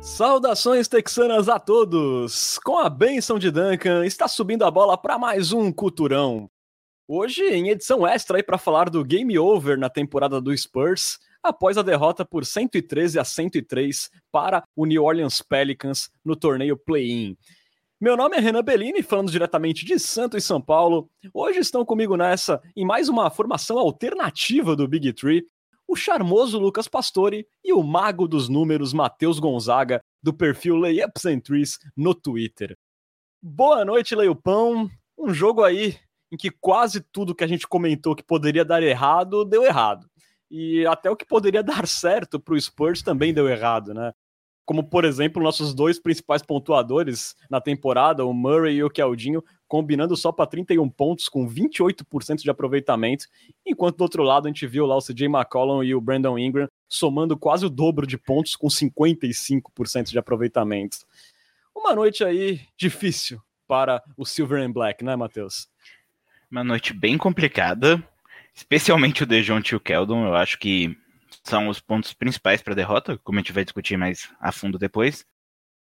Saudações texanas a todos! Com a benção de Duncan, está subindo a bola para mais um Culturão. Hoje, em edição extra para falar do game over na temporada do Spurs, após a derrota por 113 a 103 para o New Orleans Pelicans no torneio Play-In. Meu nome é Renan Bellini, falando diretamente de Santos e São Paulo. Hoje estão comigo nessa, em mais uma formação alternativa do Big Tree, o charmoso Lucas Pastore e o mago dos números Matheus Gonzaga, do perfil Layups and Trees no Twitter. Boa noite, Leupão. Um jogo aí em que quase tudo que a gente comentou que poderia dar errado, deu errado. E até o que poderia dar certo para o Spurs também deu errado, né? Como, por exemplo, nossos dois principais pontuadores na temporada, o Murray e o Keldinho, combinando só para 31 pontos, com 28% de aproveitamento, enquanto do outro lado a gente viu lá o CJ McCollum e o Brandon Ingram somando quase o dobro de pontos, com 55% de aproveitamento. Uma noite aí difícil para o Silver and Black, né, Matheus? Uma noite bem complicada, especialmente o Dejounte e o Keldon, eu acho que são os pontos principais para a derrota, como a gente vai discutir mais a fundo depois.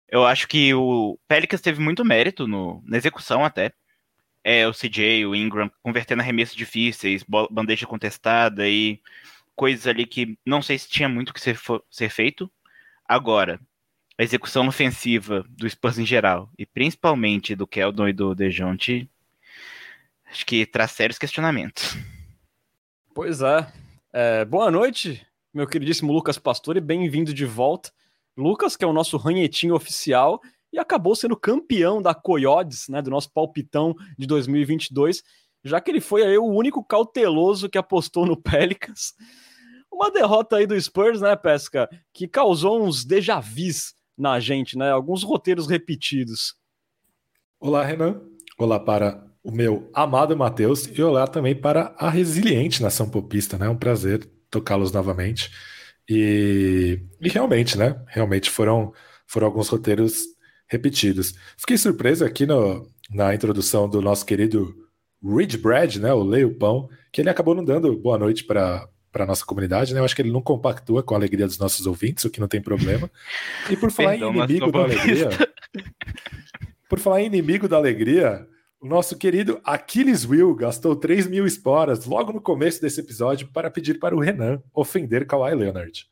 Eu acho que o Pelicans teve muito mérito no, na execução até. É, o CJ, o Ingram, convertendo arremessos difíceis, bandeja contestada e coisas ali que não sei se tinha muito que ser, ser feito. Agora, a execução ofensiva do Spurs em geral, e principalmente do Keldon e do Dejounte, acho que traz sérios questionamentos. Pois é. é boa noite, meu queridíssimo Lucas Pastore, bem-vindo de volta. Lucas, que é o nosso ranhetinho oficial e acabou sendo campeão da Coyotes, né, do nosso palpitão de 2022, já que ele foi aí o único cauteloso que apostou no Pelicans. Uma derrota aí do Spurs, né, Pesca, que causou uns déjà vus na gente, né, alguns roteiros repetidos. Olá, Renan. Olá para o meu amado Matheus e olá também para a resiliente nação popista, né? É um prazer tocá-los novamente. E, e realmente, né? Realmente foram, foram alguns roteiros repetidos. Fiquei surpreso aqui no, na introdução do nosso querido Ridge Brad, né? O Leio Pão, que ele acabou não dando boa noite para para a nossa comunidade, né? Eu acho que ele não compactua com a alegria dos nossos ouvintes, o que não tem problema. E por falar Perdão, em inimigo da alegria, por falar em inimigo da alegria, o nosso querido Aquiles Will gastou 3 mil esporas logo no começo desse episódio para pedir para o Renan ofender Kawhi Leonard.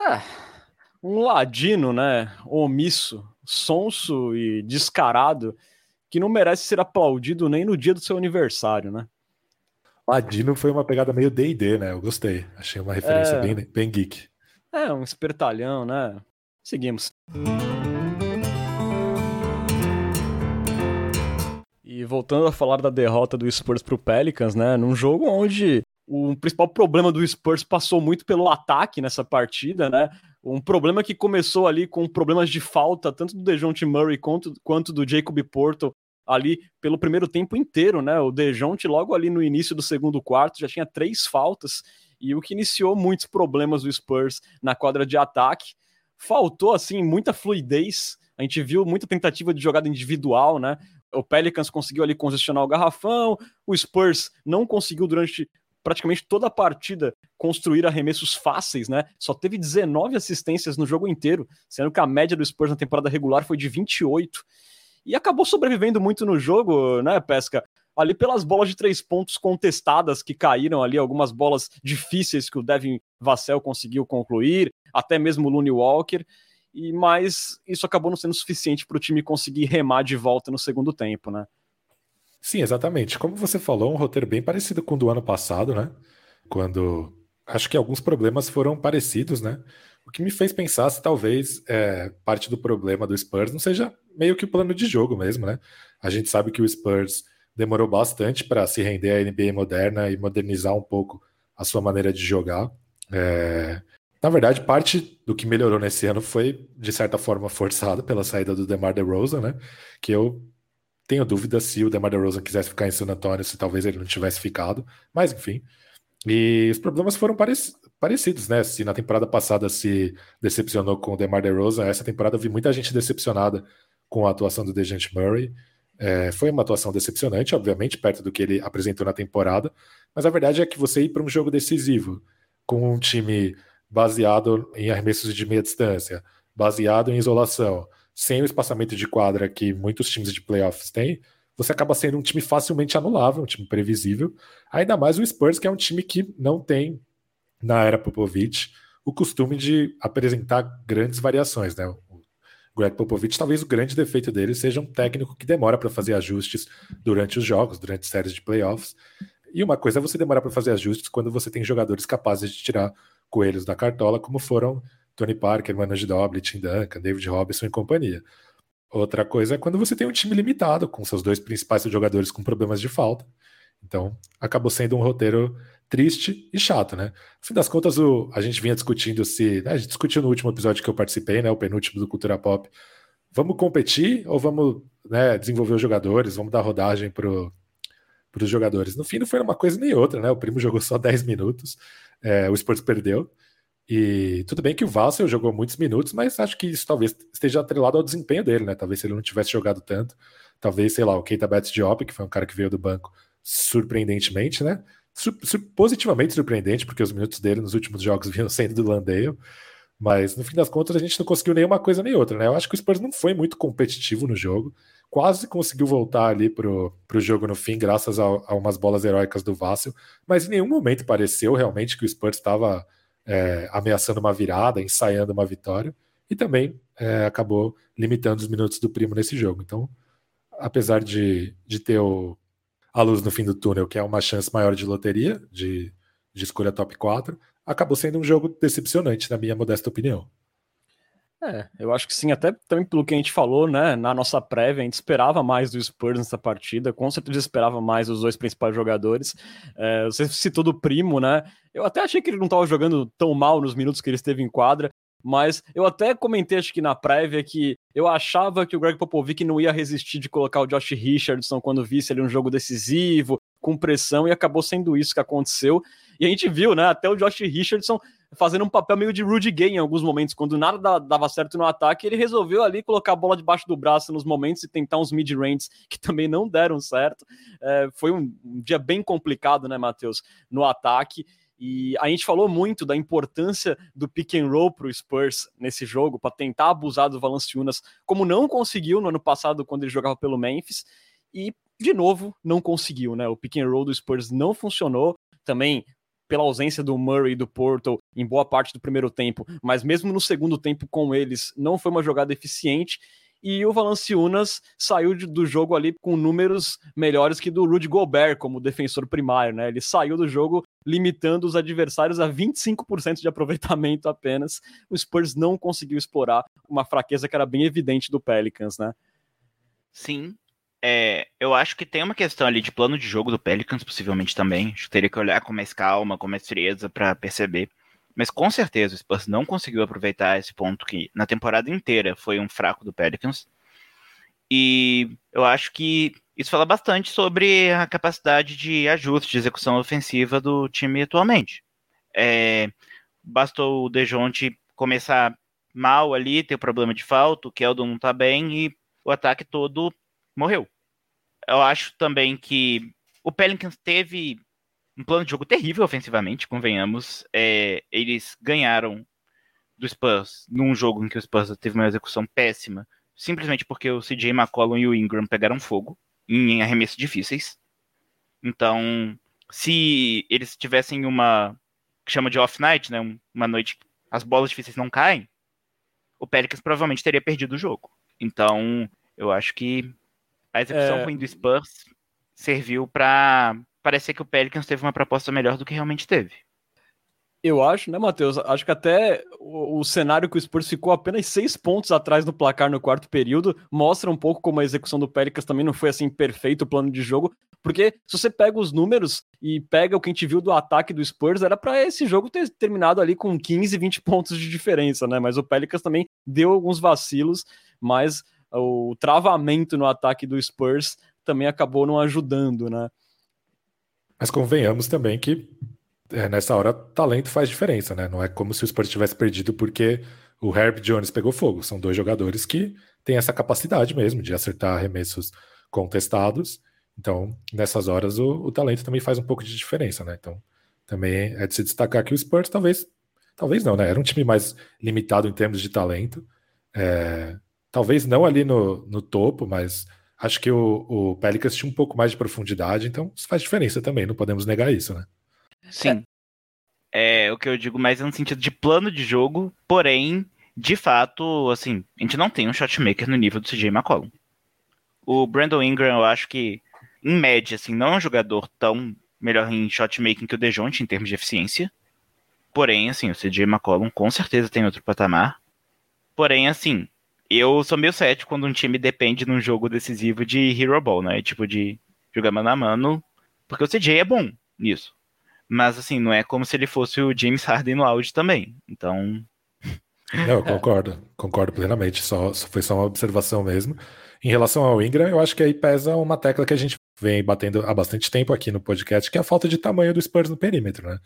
É, um ladino, né? Omisso, sonso e descarado, que não merece ser aplaudido nem no dia do seu aniversário, né? Ladino foi uma pegada meio D&D, né? Eu gostei. Achei uma referência é... bem, bem geek. É, um espertalhão, né? Seguimos. E voltando a falar da derrota do Spurs pro Pelicans, né? Num jogo onde o principal problema do Spurs passou muito pelo ataque nessa partida, né? Um problema que começou ali com problemas de falta, tanto do DeJounte Murray quanto, quanto do Jacob Porto ali pelo primeiro tempo inteiro, né? O DeJounte logo ali no início do segundo quarto já tinha três faltas e o que iniciou muitos problemas do Spurs na quadra de ataque. Faltou assim muita fluidez. A gente viu muita tentativa de jogada individual, né? O Pelicans conseguiu ali congestionar o garrafão, o Spurs não conseguiu durante praticamente toda a partida construir arremessos fáceis, né? Só teve 19 assistências no jogo inteiro, sendo que a média do Spurs na temporada regular foi de 28. E acabou sobrevivendo muito no jogo, né, Pesca? Ali pelas bolas de três pontos contestadas que caíram ali, algumas bolas difíceis que o Devin Vassell conseguiu concluir, até mesmo o Looney Walker e mas isso acabou não sendo suficiente para o time conseguir remar de volta no segundo tempo, né? Sim, exatamente. Como você falou, um roteiro bem parecido com o do ano passado, né? Quando acho que alguns problemas foram parecidos, né? O que me fez pensar se talvez é, parte do problema do Spurs não seja meio que o plano de jogo mesmo, né? A gente sabe que o Spurs demorou bastante para se render à NBA moderna e modernizar um pouco a sua maneira de jogar. É, na verdade, parte do que melhorou nesse ano foi, de certa forma, forçado pela saída do DeMar DeRozan, né? Que eu tenho dúvida se o DeMar DeRozan quisesse ficar em San Antonio, se talvez ele não tivesse ficado. Mas, enfim, E os problemas foram parec parecidos, né? Se na temporada passada se decepcionou com o DeMar DeRozan, essa temporada eu vi muita gente decepcionada com a atuação do DeJounte Murray. É, foi uma atuação decepcionante, obviamente, perto do que ele apresentou na temporada, mas a verdade é que você ir para um jogo decisivo com um time baseado em arremessos de meia distância, baseado em isolação, sem o espaçamento de quadra que muitos times de playoffs têm, você acaba sendo um time facilmente anulável, um time previsível. Ainda mais o Spurs, que é um time que não tem, na era Popovich, o costume de apresentar grandes variações, né? Greg Popovich, talvez o grande defeito dele seja um técnico que demora para fazer ajustes durante os jogos, durante séries de playoffs. E uma coisa é você demorar para fazer ajustes quando você tem jogadores capazes de tirar coelhos da cartola, como foram Tony Parker, Manu Ginobili, Tim Duncan, David Robinson e companhia. Outra coisa é quando você tem um time limitado, com seus dois principais jogadores com problemas de falta. Então, acabou sendo um roteiro triste e chato, né? No fim das contas, o, a gente vinha discutindo se. Né, a gente discutiu no último episódio que eu participei, né? O penúltimo do Cultura Pop. Vamos competir ou vamos né, desenvolver os jogadores? Vamos dar rodagem para os jogadores? No fim, não foi uma coisa nem outra, né? O primo jogou só 10 minutos, é, o Spurs perdeu. E tudo bem que o Vassell jogou muitos minutos, mas acho que isso talvez esteja atrelado ao desempenho dele, né? Talvez se ele não tivesse jogado tanto, talvez, sei lá, o Keita Betts Diop, que foi um cara que veio do banco surpreendentemente, né? positivamente surpreendente, porque os minutos dele nos últimos jogos vinham sendo do Landale, mas no fim das contas a gente não conseguiu nenhuma coisa nem outra, né? Eu acho que o Spurs não foi muito competitivo no jogo, quase conseguiu voltar ali pro, pro jogo no fim, graças a, a umas bolas heróicas do Vassell, mas em nenhum momento pareceu realmente que o Spurs estava é, ameaçando uma virada, ensaiando uma vitória, e também é, acabou limitando os minutos do primo nesse jogo. Então, apesar de, de ter o, a luz no fim do túnel, que é uma chance maior de loteria, de, de escolha top 4, acabou sendo um jogo decepcionante, na minha modesta opinião. É, eu acho que sim, até também pelo que a gente falou, né? Na nossa prévia, a gente esperava mais do Spurs nessa partida, com certeza esperava mais dos dois principais jogadores. É, você citou do primo, né? Eu até achei que ele não estava jogando tão mal nos minutos que ele esteve em quadra, mas eu até comentei, acho que na prévia, que eu achava que o Greg Popovich não ia resistir de colocar o Josh Richardson quando visse ali um jogo decisivo, com pressão, e acabou sendo isso que aconteceu. E a gente viu, né, até o Josh Richardson fazendo um papel meio de Rudy Gay em alguns momentos, quando nada dava certo no ataque, ele resolveu ali colocar a bola debaixo do braço nos momentos e tentar uns mid-ranges que também não deram certo. É, foi um, um dia bem complicado, né, Matheus, no ataque. E a gente falou muito da importância do pick and roll para o Spurs nesse jogo, para tentar abusar do Valanciunas, como não conseguiu no ano passado quando ele jogava pelo Memphis. E, de novo, não conseguiu, né? O pick and roll do Spurs não funcionou. Também pela ausência do Murray e do Portal em boa parte do primeiro tempo, mas mesmo no segundo tempo com eles, não foi uma jogada eficiente e o Valanciunas saiu de, do jogo ali com números melhores que do Rudy Gobert como defensor primário, né? Ele saiu do jogo limitando os adversários a 25% de aproveitamento apenas. O Spurs não conseguiu explorar uma fraqueza que era bem evidente do Pelicans, né? Sim. É, eu acho que tem uma questão ali de plano de jogo do Pelicans, possivelmente também. Acho que teria que olhar com mais calma, com mais frieza para perceber. Mas com certeza o Spurs não conseguiu aproveitar esse ponto que na temporada inteira foi um fraco do Pelicans. E eu acho que isso fala bastante sobre a capacidade de ajuste, de execução ofensiva do time atualmente. É, bastou o Dejounte começar mal ali, ter problema de falta, o Keldon não tá bem e o ataque todo morreu. Eu acho também que o Pelicans teve um plano de jogo terrível ofensivamente, convenhamos. É, eles ganharam do Spurs num jogo em que o Spurs teve uma execução péssima, simplesmente porque o CJ McCollum e o Ingram pegaram fogo em arremessos difíceis. Então, se eles tivessem uma que chama de off night, né, uma noite que as bolas difíceis não caem, o Pelicans provavelmente teria perdido o jogo. Então, eu acho que a execução é... ruim do Spurs serviu para parecer que o Pelicans teve uma proposta melhor do que realmente teve. Eu acho, né, Matheus? Acho que até o, o, cenário que o Spurs ficou apenas seis pontos atrás no placar no quarto período mostra um pouco como a execução do Pelicans também não foi assim perfeito o plano de jogo, porque se você pega os números e pega o que a gente viu do ataque do Spurs, era para esse jogo ter terminado ali com 15, 20 pontos de diferença, né? Mas o Pelicans também deu alguns vacilos, mas o travamento no ataque do Spurs também acabou não ajudando, né? Mas convenhamos também que é, nessa hora, talento faz diferença, né? Não é como se o Spurs tivesse perdido porque o Herb Jones pegou fogo. São dois jogadores que têm essa capacidade mesmo de acertar arremessos contestados. Então, nessas horas, o, o talento também faz um pouco de diferença, né? Então, também é de se destacar que o Spurs talvez, talvez não, né? Era um time mais limitado em termos de talento. É, talvez não ali no, no topo, mas acho que o, o Pelicans tinha um pouco mais de profundidade, então isso faz diferença também, não podemos negar isso, né? Sim. É, o que eu digo mais é no sentido de plano de jogo, porém, de fato, assim, a gente não tem um shotmaker no nível do CJ McCollum. O Brandon Ingram, eu acho que, em média, assim, não é um jogador tão melhor em shotmaking que o Dejounte em termos de eficiência. Porém, assim, o CJ McCollum com certeza tem outro patamar. Porém, assim, eu sou meio cético quando um time depende num jogo decisivo de Hero Ball, né? Tipo, de jogar mano a mano. Porque o CJ é bom nisso. Mas, assim, não é como se ele fosse o James Harden no auge também. Então. Não, eu concordo, concordo plenamente. Só, foi só uma observação mesmo. Em relação ao Ingram, eu acho que aí pesa uma tecla que a gente vem batendo há bastante tempo aqui no podcast, que é a falta de tamanho do Spurs no perímetro, né?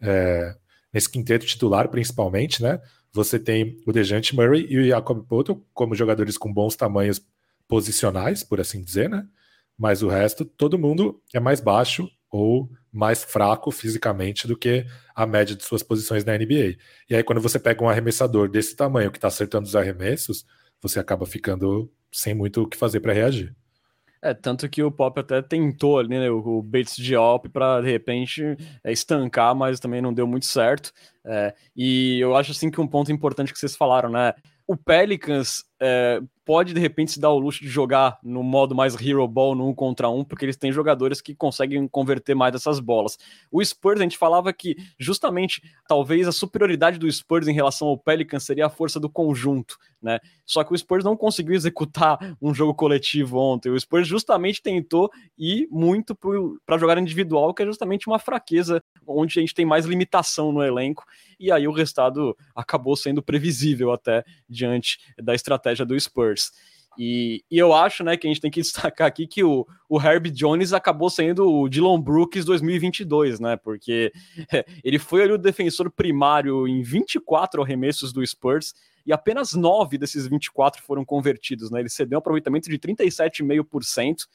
É, nesse quinteto titular, principalmente, né? Você tem o Dejante Murray e o Jacob Poto como jogadores com bons tamanhos posicionais, por assim dizer, né? Mas o resto, todo mundo é mais baixo ou mais fraco fisicamente do que a média de suas posições na NBA. E aí, quando você pega um arremessador desse tamanho que está acertando os arremessos, você acaba ficando sem muito o que fazer para reagir. É, tanto que o Pop até tentou ali, né, o Bates de Alp para de repente é, estancar, mas também não deu muito certo. É, e eu acho assim que um ponto importante que vocês falaram, né? O Pelicans é, pode de repente se dar o luxo de jogar no modo mais hero ball no um contra um, porque eles têm jogadores que conseguem converter mais essas bolas. O Spurs, a gente falava que justamente talvez a superioridade do Spurs em relação ao Pelicans seria a força do conjunto, né? Só que o Spurs não conseguiu executar um jogo coletivo ontem. O Spurs justamente tentou ir muito para jogar individual, que é justamente uma fraqueza onde a gente tem mais limitação no elenco. E aí o resultado acabou sendo previsível até diante da estratégia do Spurs. E, e, eu acho né, que a gente tem que destacar aqui que o, o Herb Jones acabou sendo o Dylan Brooks 2022, né? Porque ele foi ali o defensor primário em 24 arremessos do Spurs e apenas 9 desses 24 foram convertidos, né? Ele cedeu um aproveitamento de 37,5%,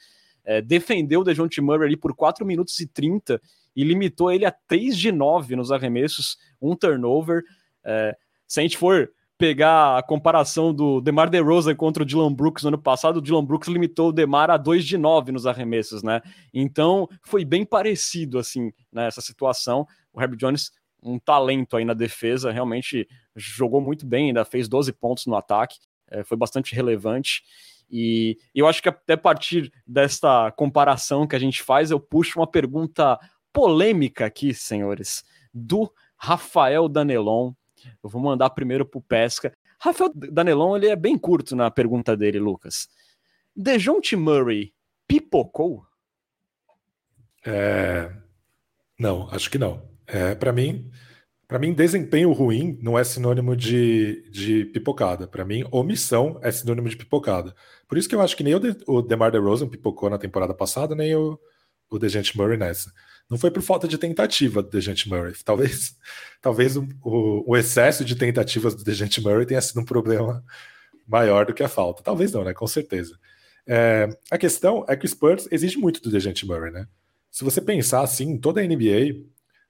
é, defendeu o DeJounte Murray ali por 4 minutos e 30 e limitou ele a 3 de 9 nos arremessos, um turnover. É, se a gente for pegar a comparação do DeMar DeRozan contra o Dylan Brooks no ano passado, o Dylan Brooks limitou o DeMar a 2 de 9 nos arremessos, né? Então, foi bem parecido, assim, nessa né, situação. O Herb Jones, um talento aí na defesa, realmente jogou muito bem, ainda fez 12 pontos no ataque, é, foi bastante relevante. E eu acho que até partir desta comparação que a gente faz, eu puxo uma pergunta polêmica aqui, senhores, do Rafael Danelon. Eu vou mandar primeiro o Pesca. Rafael Danelon ele é bem curto na pergunta dele, Lucas. Dejounte Murray pipocou? É... Não, acho que não. É, para mim, para mim, desempenho ruim não é sinônimo de, de pipocada. Para mim, omissão é sinônimo de pipocada. Por isso que eu acho que nem o, de, o DeMar DeRozan pipocou na temporada passada, nem o, o DeJounte Murray nessa. Não foi por falta de tentativa do DeJounte Murray. Talvez, talvez o, o, excesso de tentativas do DeJounte Murray tenha sido um problema maior do que a falta. Talvez não, né? Com certeza. É, a questão é que o Spurs exige muito do DeJounte Murray, né? Se você pensar assim, toda a NBA,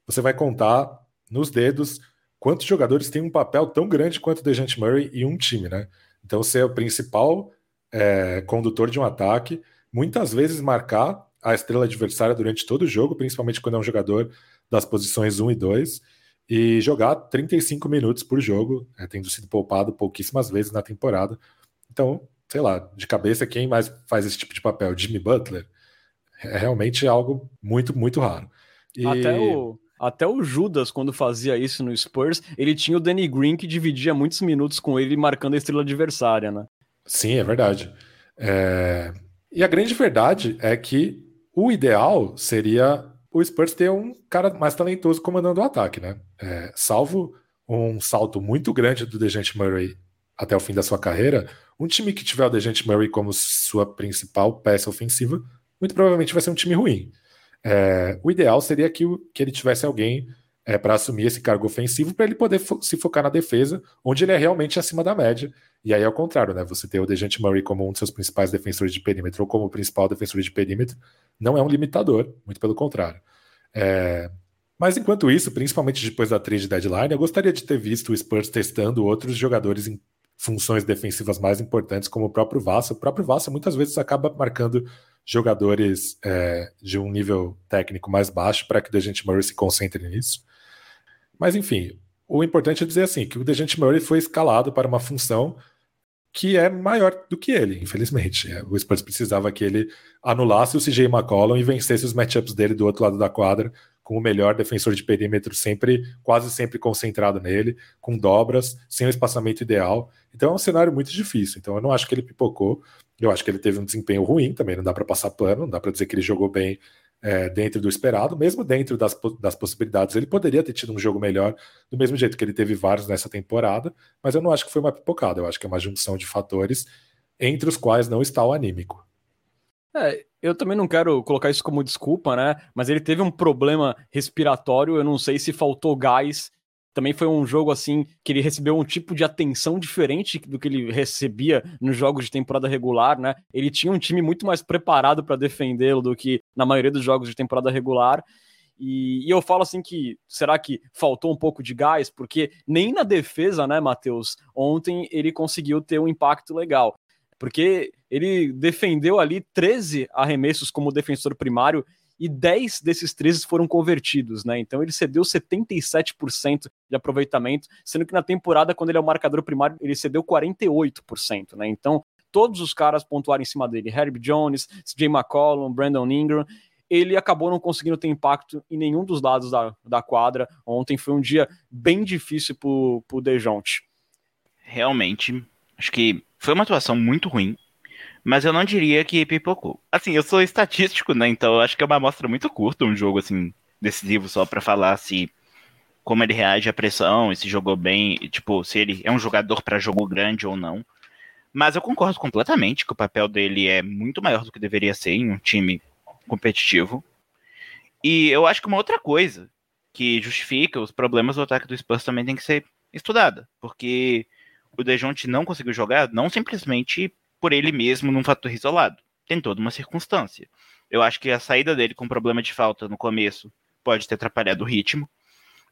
você vai contar nos dedos quantos jogadores têm um papel tão grande quanto o DeJounte Murray em um time, né? Então, é o principal é, condutor de um ataque, muitas vezes marcar a estrela adversária durante todo o jogo, principalmente quando é um jogador das posições 1 e 2, e jogar 35 minutos por jogo, é, tendo sido poupado pouquíssimas vezes na temporada. Então, sei lá, de cabeça, quem mais faz esse tipo de papel? Jimmy Butler? É realmente algo muito, muito raro. E... Até o, até o Judas, quando fazia isso no Spurs, ele tinha o Danny Green que dividia muitos minutos com ele, marcando a estrela adversária, né? Sim, é verdade. É... E a grande verdade é que o ideal seria o Spurs ter um cara mais talentoso comandando o ataque, né? É, salvo um salto muito grande do Dejante Murray até o fim da sua carreira, um time que tiver o Dejante Murray como sua principal peça ofensiva, muito provavelmente vai ser um time ruim. É, o ideal seria que, que ele tivesse alguém é, para assumir esse cargo ofensivo para ele poder fo se focar na defesa, onde ele é realmente acima da média. E aí, ao contrário, né? Você ter o Dejante Murray como um dos seus principais defensores de perímetro ou como principal defensor de perímetro não é um limitador, muito pelo contrário. É... Mas enquanto isso, principalmente depois da trade deadline, eu gostaria de ter visto o Spurs testando outros jogadores em funções defensivas mais importantes, como o próprio Vassa. O próprio Vassa muitas vezes acaba marcando jogadores é, de um nível técnico mais baixo para que o Dejante Murray se concentre nisso. Mas enfim, o importante é dizer assim que o Dejante Murray foi escalado para uma função que é maior do que ele, infelizmente. É, o Spurs precisava que ele anulasse o CJ McCollum e vencesse os matchups dele do outro lado da quadra, com o melhor defensor de perímetro sempre, quase sempre concentrado nele, com dobras, sem o espaçamento ideal. Então é um cenário muito difícil. Então eu não acho que ele pipocou. Eu acho que ele teve um desempenho ruim também, não dá para passar plano, não dá para dizer que ele jogou bem é, dentro do esperado, mesmo dentro das, das possibilidades. Ele poderia ter tido um jogo melhor, do mesmo jeito que ele teve vários nessa temporada, mas eu não acho que foi uma pipocada, eu acho que é uma junção de fatores entre os quais não está o anímico. É, eu também não quero colocar isso como desculpa, né? Mas ele teve um problema respiratório, eu não sei se faltou gás também foi um jogo assim que ele recebeu um tipo de atenção diferente do que ele recebia nos jogos de temporada regular, né? Ele tinha um time muito mais preparado para defendê-lo do que na maioria dos jogos de temporada regular. E, e, eu falo assim que será que faltou um pouco de gás? Porque nem na defesa, né, Matheus? Ontem ele conseguiu ter um impacto legal. Porque ele defendeu ali 13 arremessos como defensor primário e 10 desses 13 foram convertidos, né? Então ele cedeu 77% de aproveitamento, sendo que na temporada, quando ele é o marcador primário, ele cedeu 48%, né? Então todos os caras pontuaram em cima dele, Herb Jones, CJ McCollum, Brandon Ingram, ele acabou não conseguindo ter impacto em nenhum dos lados da, da quadra. Ontem foi um dia bem difícil pro, pro Dejounte. Realmente, acho que foi uma atuação muito ruim mas eu não diria que pipocou. Assim, eu sou estatístico, né? Então eu acho que é uma amostra muito curta, um jogo assim, decisivo, só para falar se como ele reage à pressão, e se jogou bem, tipo, se ele é um jogador para jogo grande ou não. Mas eu concordo completamente que o papel dele é muito maior do que deveria ser em um time competitivo. E eu acho que uma outra coisa que justifica os problemas do ataque do Spurs também tem que ser estudada, porque o Dejounte não conseguiu jogar não simplesmente por ele mesmo num fator isolado. Tem toda uma circunstância. Eu acho que a saída dele com problema de falta no começo pode ter atrapalhado o ritmo.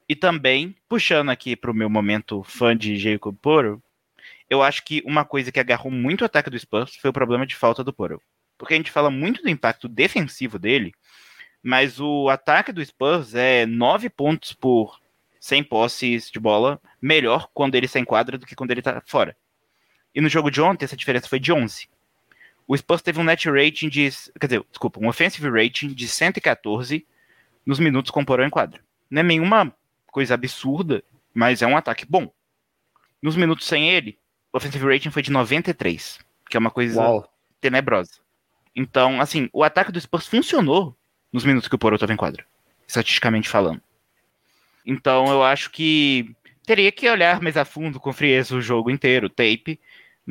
E também, puxando aqui para o meu momento fã de Jacob Poro, eu acho que uma coisa que agarrou muito o ataque do Spurs foi o problema de falta do Poro. Porque a gente fala muito do impacto defensivo dele, mas o ataque do Spurs é 9 pontos por 100 posses de bola melhor quando ele está em quadra do que quando ele está fora. E no jogo de ontem, essa diferença foi de 11. O Spurs teve um net rating de. Quer dizer, desculpa, um offensive rating de 114 nos minutos com Porão em quadra. Não é nenhuma coisa absurda, mas é um ataque bom. Nos minutos sem ele, o offensive rating foi de 93, que é uma coisa Uau. tenebrosa. Então, assim, o ataque do Spurs funcionou nos minutos que o Porão estava em quadra, estatisticamente falando. Então, eu acho que teria que olhar mais a fundo com frieza o jogo inteiro, tape,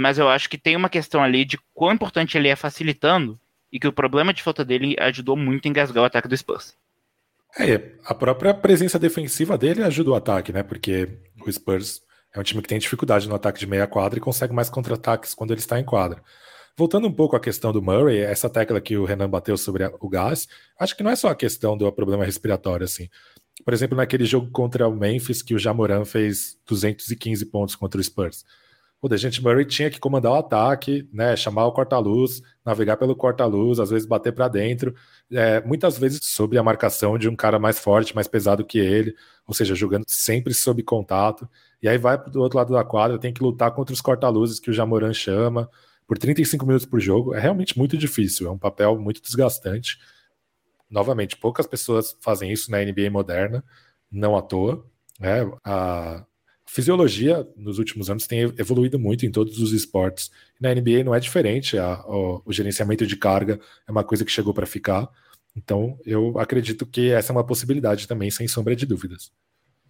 mas eu acho que tem uma questão ali de quão importante ele é facilitando e que o problema de falta dele ajudou muito a engasgar o ataque do Spurs. É, a própria presença defensiva dele ajuda o ataque, né? Porque o Spurs é um time que tem dificuldade no ataque de meia quadra e consegue mais contra-ataques quando ele está em quadra. Voltando um pouco à questão do Murray, essa tecla que o Renan bateu sobre o gás, acho que não é só a questão do problema respiratório, assim. Por exemplo, naquele jogo contra o Memphis, que o Jamoran fez 215 pontos contra o Spurs. O Dejante Murray tinha que comandar o ataque, né, chamar o corta-luz, navegar pelo corta-luz, às vezes bater para dentro, é, muitas vezes sob a marcação de um cara mais forte, mais pesado que ele, ou seja, jogando sempre sob contato. E aí vai do outro lado da quadra, tem que lutar contra os corta-luzes que o Jamoran chama, por 35 minutos por jogo. É realmente muito difícil, é um papel muito desgastante. Novamente, poucas pessoas fazem isso na NBA moderna, não à toa. Né? A fisiologia nos últimos anos tem evoluído muito em todos os esportes. Na NBA não é diferente, a, o, gerenciamento de carga é uma coisa que chegou para ficar. Então, eu acredito que essa é uma possibilidade também, sem sombra de dúvidas.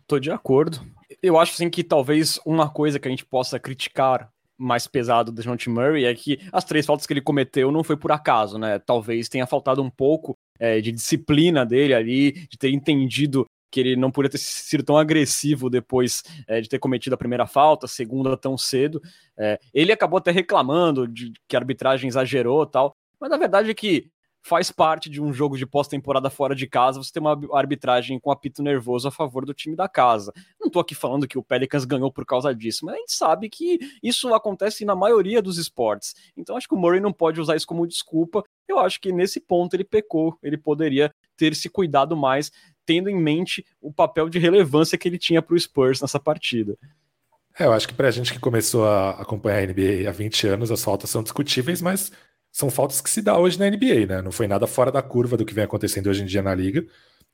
Tô de acordo. Eu acho assim que talvez uma coisa que a gente possa criticar mais pesado do John Murray é que as três faltas que ele cometeu não foi por acaso, né? Talvez tenha faltado um pouco é, de disciplina dele ali, de ter entendido que ele não podia ter sido tão agressivo depois é, de ter cometido a primeira falta, a segunda tão cedo. É, ele acabou até reclamando de que a arbitragem exagerou tal, mas a verdade é que faz parte de um jogo de pós-temporada fora de casa você ter uma arbitragem com apito nervoso a favor do time da casa. Não tô aqui falando que o Pelicans ganhou por causa disso, mas a gente sabe que isso acontece na maioria dos esportes. Então acho que o Murray não pode usar isso como desculpa. Eu acho que nesse ponto ele pecou, ele poderia ter se cuidado mais, tendo em mente o papel de relevância que ele tinha para o Spurs nessa partida. É, eu acho que para a gente que começou a acompanhar a NBA há 20 anos, as faltas são discutíveis, mas são faltas que se dá hoje na NBA, né? Não foi nada fora da curva do que vem acontecendo hoje em dia na liga.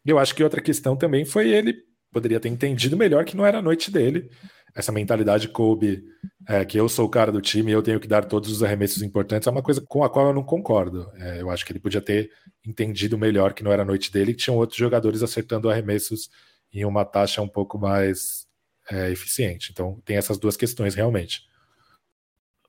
E eu acho que outra questão também foi ele poderia ter entendido melhor que não era a noite dele. Essa mentalidade Kobe, é, que eu sou o cara do time e eu tenho que dar todos os arremessos importantes, é uma coisa com a qual eu não concordo. É, eu acho que ele podia ter entendido melhor que não era a noite dele e que tinham outros jogadores acertando arremessos em uma taxa um pouco mais é, eficiente. Então tem essas duas questões realmente.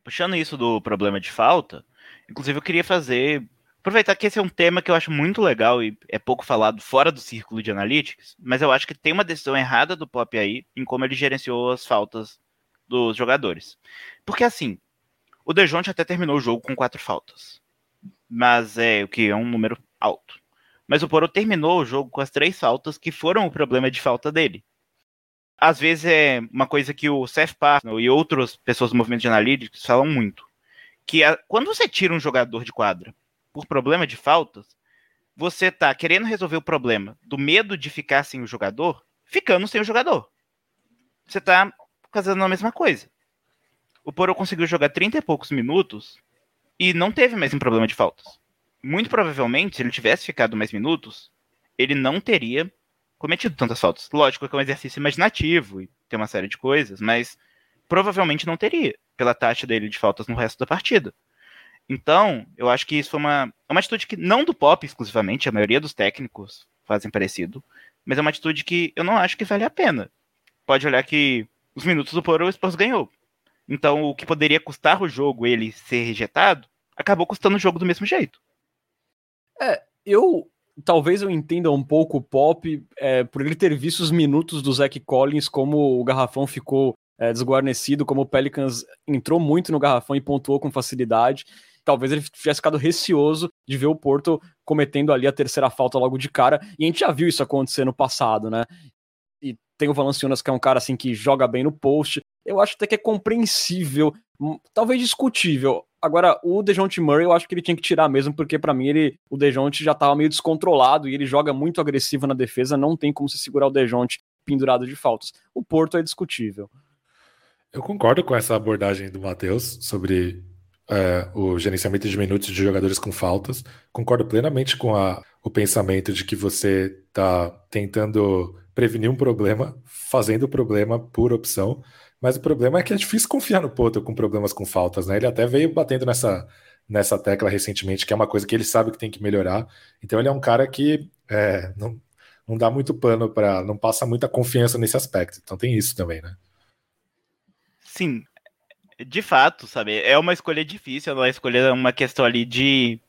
Puxando isso do problema de falta, Inclusive, eu queria fazer. Aproveitar que esse é um tema que eu acho muito legal e é pouco falado fora do círculo de analytics, mas eu acho que tem uma decisão errada do Pop aí em como ele gerenciou as faltas dos jogadores. Porque assim, o Dejounte até terminou o jogo com quatro faltas. Mas é o que é um número alto. Mas o Poro terminou o jogo com as três faltas que foram o problema de falta dele. Às vezes é uma coisa que o Seth Parnell e outras pessoas do movimento de analytics falam muito que a, quando você tira um jogador de quadra por problema de faltas, você tá querendo resolver o problema do medo de ficar sem o jogador, ficando sem o jogador. Você tá fazendo a mesma coisa. O Poro conseguiu jogar 30 e poucos minutos e não teve mais um problema de faltas. Muito provavelmente, se ele tivesse ficado mais minutos, ele não teria cometido tantas faltas. Lógico que é um exercício imaginativo e tem uma série de coisas, mas provavelmente não teria pela taxa dele de faltas no resto da partida. Então, eu acho que isso foi uma, uma atitude que, não do Pop exclusivamente, a maioria dos técnicos fazem parecido, mas é uma atitude que eu não acho que vale a pena. Pode olhar que os minutos do Poro o Spurs ganhou. Então, o que poderia custar o jogo ele ser rejetado, acabou custando o jogo do mesmo jeito. É, eu talvez eu entenda um pouco o Pop é, por ele ter visto os minutos do Zach Collins, como o garrafão ficou é, desguarnecido, como o Pelicans entrou muito no garrafão e pontuou com facilidade. Talvez ele tivesse ficado receoso de ver o Porto cometendo ali a terceira falta logo de cara. E a gente já viu isso acontecer no passado, né? E tem o Valanciunas, que é um cara assim que joga bem no post. Eu acho até que é compreensível, hum, talvez discutível. Agora, o Dejounte Murray, eu acho que ele tinha que tirar mesmo, porque para mim ele, o Dejounte já tava meio descontrolado e ele joga muito agressivo na defesa, não tem como se segurar o Dejounte pendurado de faltas. O Porto é discutível. Eu concordo com essa abordagem do Matheus sobre é, o gerenciamento de minutos de jogadores com faltas. Concordo plenamente com a, o pensamento de que você está tentando prevenir um problema, fazendo o problema por opção. Mas o problema é que é difícil confiar no Poto com problemas com faltas, né? Ele até veio batendo nessa, nessa tecla recentemente, que é uma coisa que ele sabe que tem que melhorar. Então ele é um cara que é, não, não dá muito pano para. não passa muita confiança nesse aspecto. Então tem isso também, né? Sim, de fato, sabe? É uma escolha difícil, ela escolher uma questão ali de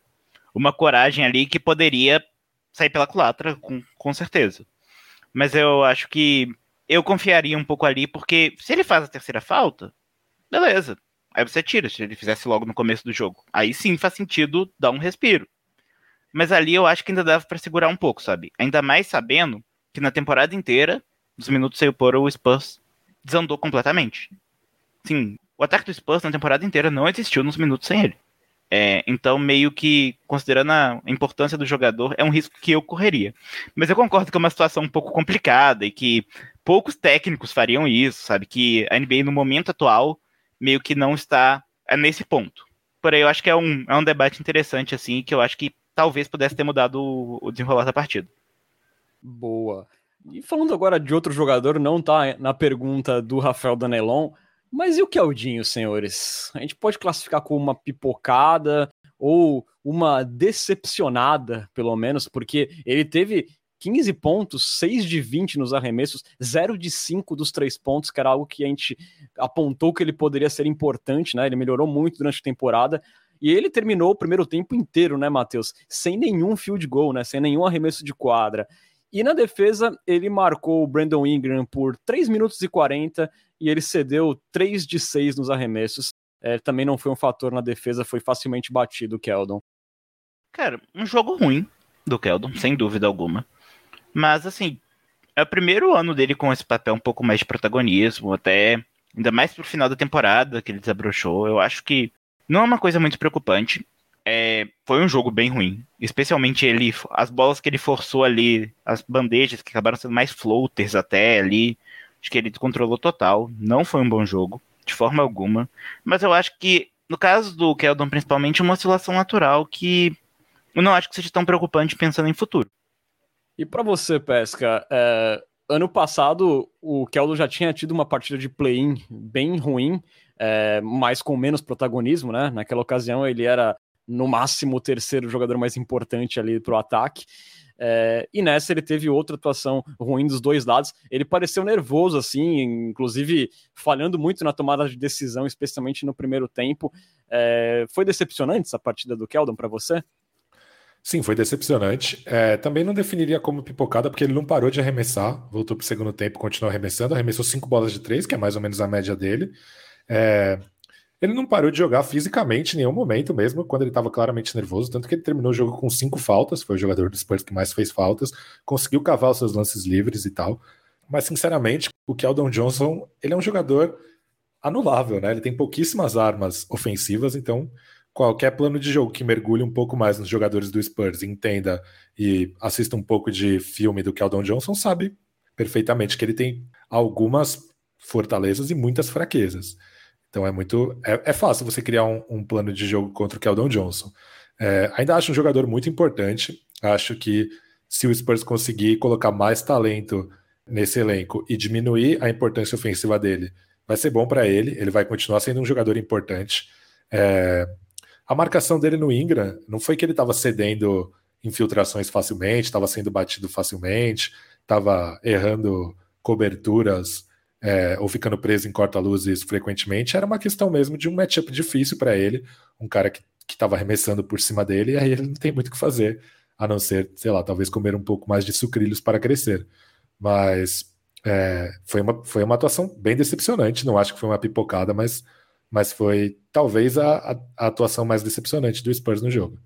uma coragem ali que poderia sair pela culatra, com, com certeza. Mas eu acho que eu confiaria um pouco ali, porque se ele faz a terceira falta, beleza. Aí você tira, se ele fizesse logo no começo do jogo. Aí sim faz sentido dar um respiro. Mas ali eu acho que ainda dava para segurar um pouco, sabe? Ainda mais sabendo que na temporada inteira, nos minutos sem o Poro, o Spurs desandou completamente. Sim, o ataque do Spurs na temporada inteira não existiu nos minutos sem ele. É, então, meio que, considerando a importância do jogador, é um risco que eu correria. Mas eu concordo que é uma situação um pouco complicada e que poucos técnicos fariam isso, sabe? Que a NBA, no momento atual, meio que não está é nesse ponto. Porém, eu acho que é um, é um debate interessante, assim, que eu acho que talvez pudesse ter mudado o, o desenrolar da partida. Boa. E falando agora de outro jogador, não tá na pergunta do Rafael Danelon, mas e o Keldinho, senhores? A gente pode classificar como uma pipocada ou uma decepcionada, pelo menos, porque ele teve 15 pontos, 6 de 20 nos arremessos, 0 de 5 dos três pontos, que era algo que a gente apontou que ele poderia ser importante, né? Ele melhorou muito durante a temporada. E ele terminou o primeiro tempo inteiro, né, Matheus? Sem nenhum field goal, né? Sem nenhum arremesso de quadra. E na defesa, ele marcou o Brandon Ingram por 3 minutos e 40 e ele cedeu 3 de 6 nos arremessos. É, também não foi um fator na defesa, foi facilmente batido o Keldon. Cara, um jogo ruim do Keldon, sem dúvida alguma. Mas, assim, é o primeiro ano dele com esse papel um pouco mais de protagonismo, até ainda mais pro final da temporada que ele desabrochou. Eu acho que não é uma coisa muito preocupante. É, foi um jogo bem ruim. Especialmente ele, as bolas que ele forçou ali, as bandejas que acabaram sendo mais floaters até ali. Acho que ele controlou total. Não foi um bom jogo, de forma alguma. Mas eu acho que, no caso do Keldon, principalmente, é uma oscilação natural que eu não acho que seja tão preocupante pensando em futuro. E para você, Pesca, é, ano passado o Keldon já tinha tido uma partida de play-in bem ruim, é, mas com menos protagonismo, né? Naquela ocasião ele era no máximo o terceiro jogador mais importante ali para o ataque. É, e nessa ele teve outra atuação ruim dos dois lados. Ele pareceu nervoso, assim, inclusive falhando muito na tomada de decisão, especialmente no primeiro tempo. É, foi decepcionante essa partida do Keldon para você? Sim, foi decepcionante. É, também não definiria como pipocada, porque ele não parou de arremessar, voltou para o segundo tempo, continuou arremessando, arremessou cinco bolas de três, que é mais ou menos a média dele. É, ele não parou de jogar fisicamente em nenhum momento, mesmo quando ele estava claramente nervoso, tanto que ele terminou o jogo com cinco faltas, foi o jogador do Spurs que mais fez faltas, conseguiu cavar os seus lances livres e tal. Mas, sinceramente, o Keldon Johnson, ele é um jogador anulável, né? Ele tem pouquíssimas armas ofensivas, então qualquer plano de jogo que mergulhe um pouco mais nos jogadores do Spurs, entenda e assista um pouco de filme do Keldon Johnson, sabe perfeitamente que ele tem algumas fortalezas e muitas fraquezas. Então é muito. É, é fácil você criar um, um, plano de jogo contra o Keldon Johnson. É, ainda acho um jogador muito importante. Acho que se o Spurs conseguir colocar mais talento nesse elenco e diminuir a importância ofensiva dele, vai ser bom para ele. Ele vai continuar sendo um jogador importante. É, a marcação dele no Ingram não foi que ele estava cedendo infiltrações facilmente, estava sendo batido facilmente, estava errando coberturas é, ou ficando preso em corta-luzes frequentemente, era uma questão mesmo de um matchup difícil para ele, um cara que estava arremessando por cima dele, e aí ele não tem muito o que fazer, a não ser, sei lá, talvez comer um pouco mais de sucrilhos para crescer. Mas é, foi, uma, foi uma atuação bem decepcionante, não acho que foi uma pipocada, mas mas foi talvez a, a, atuação mais decepcionante do Spurs no jogo.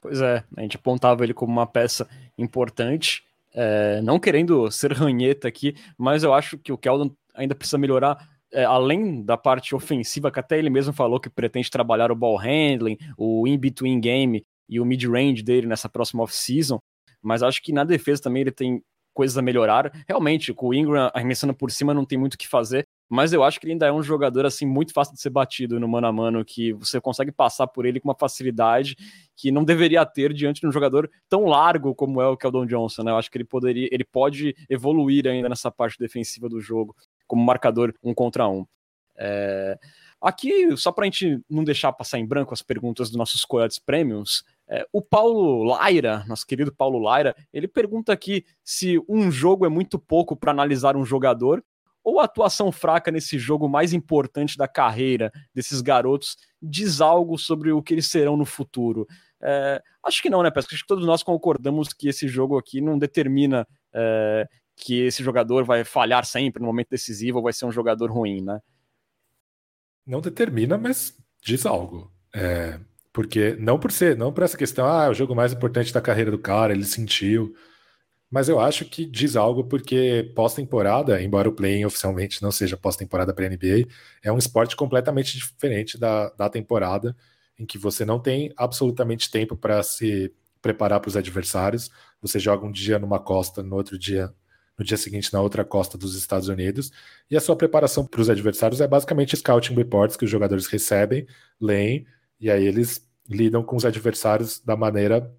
Pois é, a gente apontava ele como uma peça importante, é, não querendo ser ranheta aqui, mas eu acho que o Keldon ainda precisa melhorar, é, além da parte ofensiva, que até ele mesmo falou que pretende trabalhar o ball handling, o in-between game e o mid-range dele nessa próxima off-season, mas acho que na defesa também ele tem coisas a melhorar. Realmente, com o Ingram arremessando por cima não tem muito o que fazer, mas eu acho que ele ainda é um jogador assim muito fácil de ser batido no mano a mano, que você consegue passar por ele com uma facilidade que não deveria ter diante de um jogador tão largo como é o Keldon Johnson, né? Eu acho que ele poderia, ele pode evoluir ainda nessa parte defensiva do jogo como marcador um contra um. É... Aqui, só para a gente não deixar passar em branco as perguntas dos nossos Coyotes Premiums, é, o Paulo Laira, nosso querido Paulo Laira, ele pergunta aqui se um jogo é muito pouco para analisar um jogador ou a atuação fraca nesse jogo mais importante da carreira desses garotos diz algo sobre o que eles serão no futuro? É, acho que não, né, Pesca? Acho que todos nós concordamos que esse jogo aqui não determina é, que esse jogador vai falhar sempre no momento decisivo ou vai ser um jogador ruim, né? Não determina, mas diz algo. É, porque não por ser, não por essa questão, ah, é o jogo mais importante da carreira do cara, ele sentiu. Mas eu acho que diz algo porque pós-temporada, embora o play oficialmente não seja pós-temporada para a NBA, é um esporte completamente diferente da, da temporada, em que você não tem absolutamente tempo para se preparar para os adversários. Você joga um dia numa costa, no outro dia, no dia seguinte na outra costa dos Estados Unidos, e a sua preparação para os adversários é basicamente scouting reports que os jogadores recebem, leem, e aí eles lidam com os adversários da maneira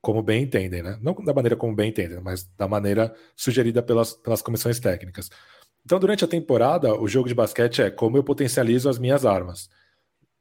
como bem entendem, né? Não da maneira como bem entendem, mas da maneira sugerida pelas, pelas comissões técnicas. Então, durante a temporada, o jogo de basquete é como eu potencializo as minhas armas.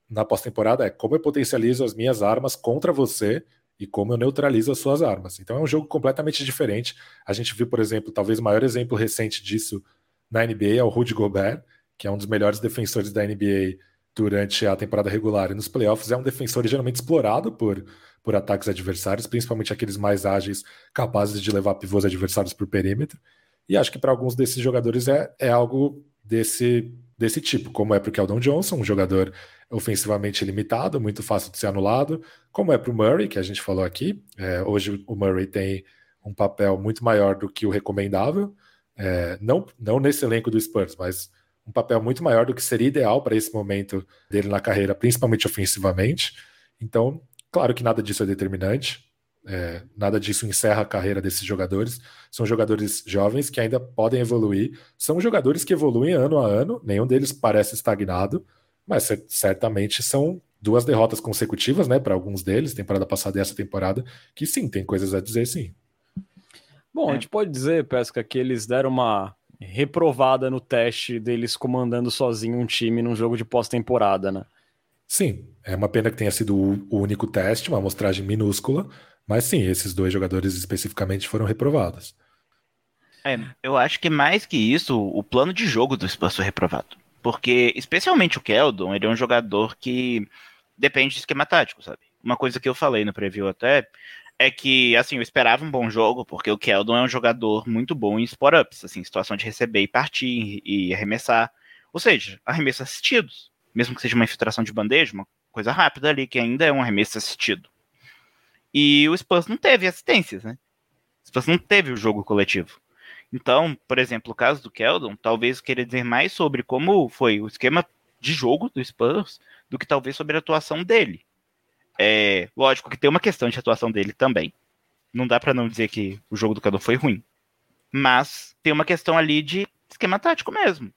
Na pós-temporada é como eu potencializo as minhas armas contra você e como eu neutralizo as suas armas. Então é um jogo completamente diferente. A gente viu, por exemplo, talvez o maior exemplo recente disso na NBA é o Rudy Gobert, que é um dos melhores defensores da NBA durante a temporada regular e nos playoffs. É um defensor geralmente explorado por, por ataques adversários, principalmente aqueles mais ágeis, capazes de levar pivôs adversários por perímetro. E acho que para alguns desses jogadores é, é algo desse, desse tipo, como é para o Keldon Johnson, um jogador ofensivamente limitado, muito fácil de ser anulado, como é para o Murray, que a gente falou aqui. É, hoje o Murray tem um papel muito maior do que o recomendável, é, não, não nesse elenco do Spurs, mas um papel muito maior do que seria ideal para esse momento dele na carreira, principalmente ofensivamente. Então, claro que nada disso é determinante, é, nada disso encerra a carreira desses jogadores. São jogadores jovens que ainda podem evoluir. São jogadores que evoluem ano a ano, nenhum deles parece estagnado, mas certamente são duas derrotas consecutivas, né, para alguns deles, temporada passada e essa temporada, que sim, tem coisas a dizer sim. Bom, é. a gente pode dizer, Pesca, que eles deram uma reprovada no teste deles comandando sozinho um time num jogo de pós-temporada, né? Sim, é uma pena que tenha sido o único teste, uma amostragem minúscula, mas sim, esses dois jogadores especificamente foram reprovados. É, eu acho que mais que isso, o plano de jogo do Spurs foi reprovado. Porque, especialmente o Keldon, ele é um jogador que depende de esquema tático, sabe? Uma coisa que eu falei no preview até é que, assim, eu esperava um bom jogo, porque o Keldon é um jogador muito bom em spot-ups, assim, situação de receber e partir e arremessar. Ou seja, arremessos assistidos. Mesmo que seja uma infiltração de bandeja, uma coisa rápida ali, que ainda é um arremesso assistido. E o Spurs não teve assistências, né? O Spurs não teve o jogo coletivo. Então, por exemplo, o caso do Keldon, talvez queira dizer mais sobre como foi o esquema de jogo do Spurs do que talvez sobre a atuação dele. É, lógico que tem uma questão de atuação dele também. Não dá para não dizer que o jogo do Cadu foi ruim. Mas tem uma questão ali de esquema tático mesmo.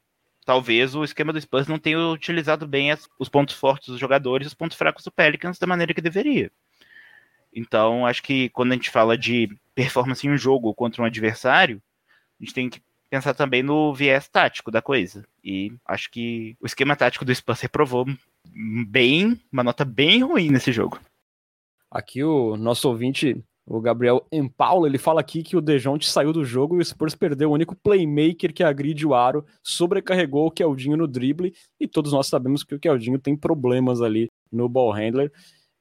Talvez o esquema do Spurs não tenha utilizado bem as, os pontos fortes dos jogadores e os pontos fracos do Pelicans da maneira que deveria. Então, acho que quando a gente fala de performance em um jogo contra um adversário, a gente tem que pensar também no viés tático da coisa. E acho que o esquema tático do Spurs reprovou bem, uma nota bem ruim nesse jogo. Aqui o nosso ouvinte, o Gabriel Empaulo, ele fala aqui que o Dejounte saiu do jogo e o Spurs perdeu o único playmaker que agride o aro, sobrecarregou o Keldinho no drible e todos nós sabemos que o Keldinho tem problemas ali no ball handler.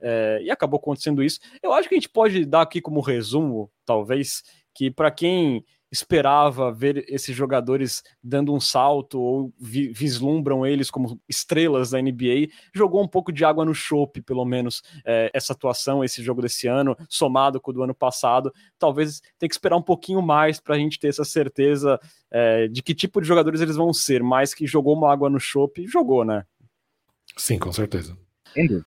É, e acabou acontecendo isso. Eu acho que a gente pode dar aqui como resumo, talvez, que para quem esperava ver esses jogadores dando um salto ou vi vislumbram eles como estrelas da NBA, jogou um pouco de água no chope, pelo menos, é, essa atuação, esse jogo desse ano, somado com o do ano passado. Talvez tem que esperar um pouquinho mais para a gente ter essa certeza é, de que tipo de jogadores eles vão ser, mais que jogou uma água no chope, jogou, né? Sim, com certeza. Entendi.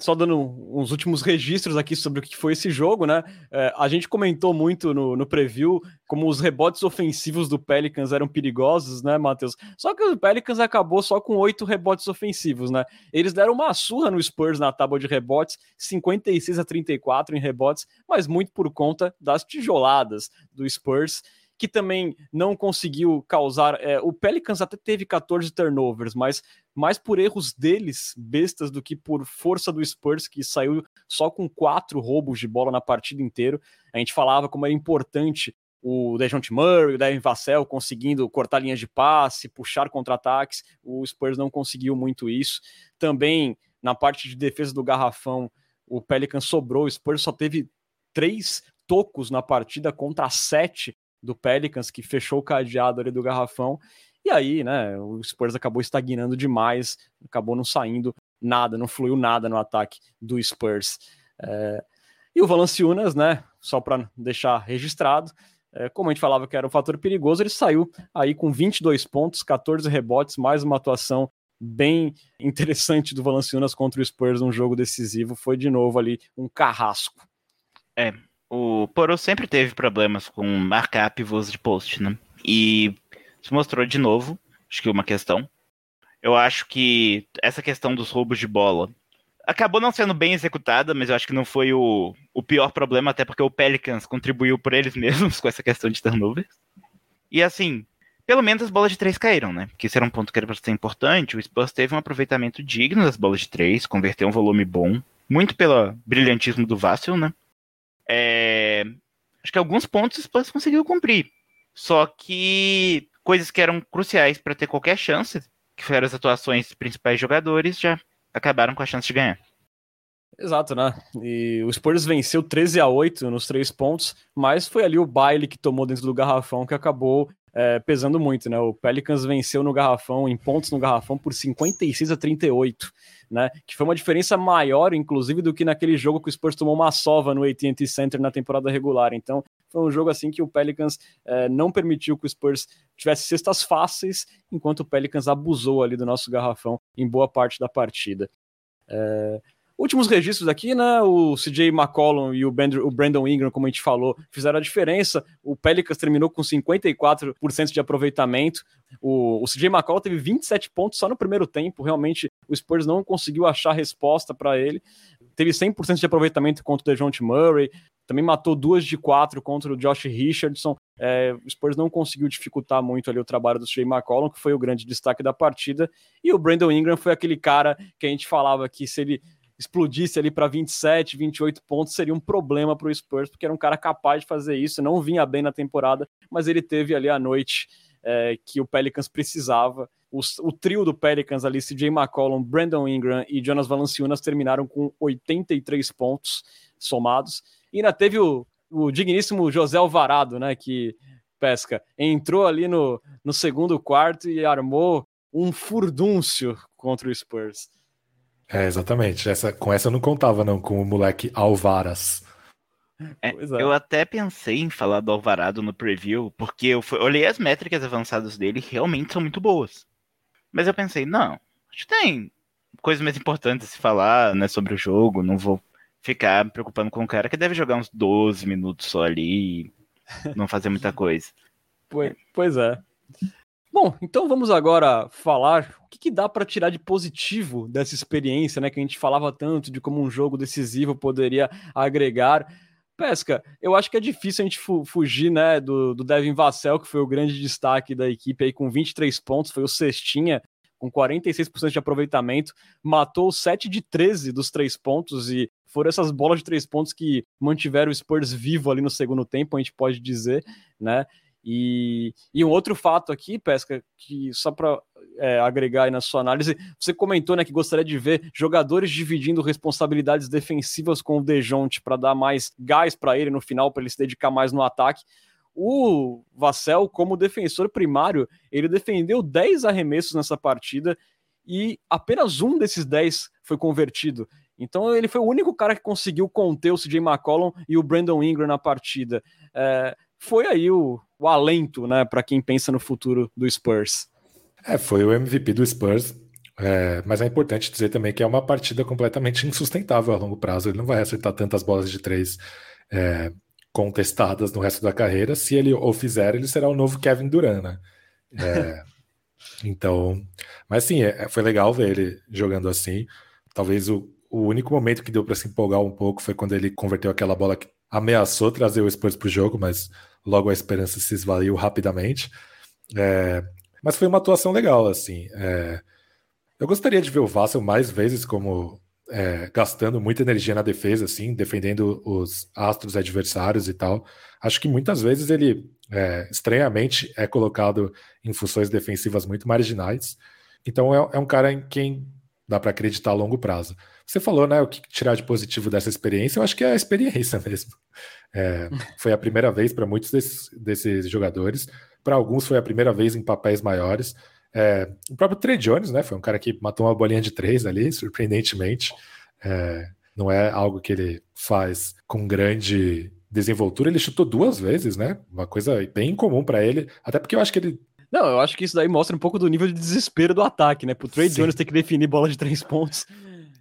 Só dando uns últimos registros aqui sobre o que foi esse jogo, né? É, a gente comentou muito no, no, preview como os rebotes ofensivos do Pelicans eram perigosos, né, Matheus? Só que o Pelicans acabou só com oito rebotes ofensivos, né? Eles deram uma surra no Spurs na tábua de rebotes, 56 a 34 em rebotes, mas muito por conta das tijoladas do Spurs que também não conseguiu causar. É, o Pelicans até teve 14 turnovers, mas mais por erros deles, bestas, do que por força do Spurs, que saiu só com quatro roubos de bola na partida inteira. A gente falava como era importante o Dejounte Murray, o Devin Vassell conseguindo cortar linhas de passe, puxar contra-ataques. O Spurs não conseguiu muito isso. Também na parte de defesa do garrafão, o Pelicans sobrou. O Spurs só teve três tocos na partida contra sete do Pelicans, que fechou o cadeado ali do garrafão. E aí, né, o Spurs acabou estagnando demais, acabou não saindo nada, não fluiu nada no ataque do Spurs. É... E o Valanciunas, né, só para deixar registrado, é, como a gente falava que era um fator perigoso, ele saiu aí com 22 pontos, 14 rebotes, mais uma atuação bem interessante do Valanciunas contra o Spurs num jogo decisivo. Foi de novo ali um carrasco. É, o Poro sempre teve problemas com marcar pivôs de post, né? E se mostrou de novo, acho que uma questão. Eu acho que essa questão dos roubos de bola acabou não sendo bem executada, mas eu acho que não foi o, o pior problema, até porque o Pelicans contribuiu por eles mesmos com essa questão de turnovers. E assim, pelo menos as bolas de três caíram, né? Porque esse era um ponto que era para ser importante. O Spurs teve um aproveitamento digno das bolas de três, converteu um volume bom, muito pelo brilhantismo do Vassell, né? É... Acho que alguns pontos o Spurs conseguiu cumprir. Só que coisas que eram cruciais para ter qualquer chance, que foram as atuações dos principais jogadores, já acabaram com a chance de ganhar. Exato, né? E o Spurs venceu 13 a 8 nos três pontos, mas foi ali o baile que tomou dentro do garrafão que acabou é, pesando muito, né? O Pelicans venceu no garrafão, em pontos no garrafão, por 56 a 38, né? Que foi uma diferença maior, inclusive, do que naquele jogo que o Spurs tomou uma sova no AT&T Center na temporada regular. Então, foi um jogo assim que o Pelicans é, não permitiu que o Spurs tivesse cestas fáceis, enquanto o Pelicans abusou ali do nosso garrafão em boa parte da partida. É, Últimos registros aqui, né? O CJ McCollum e o, Brandon Ingram, como a gente falou, fizeram a diferença. O Pelicans terminou com 54% de aproveitamento. O, o CJ McCollum teve 27 pontos só no primeiro tempo. Realmente, o Spurs não conseguiu achar resposta para ele. Teve 100% de aproveitamento contra o DeJounte Murray. Também matou duas de quatro contra o Josh Richardson. É, o Spurs não conseguiu dificultar muito ali o trabalho do CJ McCollum, que foi o grande destaque da partida. E o Brandon Ingram foi aquele cara que a gente falava que se ele explodisse ali para 27, 28 pontos, seria um problema para o Spurs, porque era um cara capaz de fazer isso, não vinha bem na temporada, mas ele teve ali a noite é, que o Pelicans precisava. O, o, trio do Pelicans ali, CJ McCollum, Brandon Ingram e Jonas Valanciunas terminaram com 83 pontos somados. E ainda teve o, o digníssimo José Alvarado, né, que pesca, entrou ali no, no segundo quarto e armou um furdúncio contra o Spurs. É, exatamente. Essa, com essa eu não contava, não, com o moleque Alvaras. É, é. Eu até pensei em falar do Alvarado no preview, porque eu fui, olhei as métricas avançadas dele realmente são muito boas. Mas eu pensei, não, acho que tem coisas mais importantes a se falar né, sobre o jogo, não vou ficar me preocupando com o cara que deve jogar uns 12 minutos só ali e não fazer muita coisa. Pois é. Bom, então vamos agora falar o que, que dá para tirar de positivo dessa experiência, né? Que a gente falava tanto de como um jogo decisivo poderia agregar. Pesca, eu acho que é difícil a gente fu fugir, né, do, do Devin Vassell, que foi o grande destaque da equipe aí com 23 pontos, foi o cestinha com 46% de aproveitamento, matou 7 de 13 dos três pontos e foram essas bolas de três pontos que mantiveram o Spurs vivo ali no segundo tempo, a gente pode dizer, né? E, e um outro fato aqui, Pesca, que só para é, agregar aí na sua análise, você comentou né, que gostaria de ver jogadores dividindo responsabilidades defensivas com o Dejonte para dar mais gás para ele no final, para ele se dedicar mais no ataque. O Vassell, como defensor primário, ele defendeu 10 arremessos nessa partida e apenas um desses 10 foi convertido. Então ele foi o único cara que conseguiu conter o CJ McCollum e o Brandon Ingram na partida. É, foi aí o, o alento, né, para quem pensa no futuro do Spurs. É, foi o MVP do Spurs, é, mas é importante dizer também que é uma partida completamente insustentável a longo prazo. Ele não vai acertar tantas bolas de três é, contestadas no resto da carreira. Se ele o fizer, ele será o novo Kevin Durant, né? É, então, mas sim, é, foi legal ver ele jogando assim. Talvez o, o único momento que deu para se empolgar um pouco foi quando ele converteu aquela bola que ameaçou trazer o Spurs para o jogo, mas logo a esperança se esvaiu rapidamente. É, mas foi uma atuação legal, assim. É, eu gostaria de ver o Vassell mais vezes como é, gastando muita energia na defesa, assim, defendendo os astros adversários e tal. Acho que muitas vezes ele, é, estranhamente, é colocado em funções defensivas muito marginais. Então é, é um cara em quem dá para acreditar a longo prazo. Você falou, né, o que tirar de positivo dessa experiência? Eu acho que é a experiência mesmo. É, foi a primeira vez para muitos desses, desses jogadores. Para alguns foi a primeira vez em papéis maiores. É, o próprio Trey Jones, né? Foi um cara que matou uma bolinha de três ali, surpreendentemente. É, não é algo que ele faz com grande desenvoltura. Ele chutou duas vezes, né? Uma coisa bem incomum para ele. Até porque eu acho que ele não, eu acho que isso daí mostra um pouco do nível de desespero do ataque, né? Pro Trey Sim. Jones ter que definir bola de três pontos.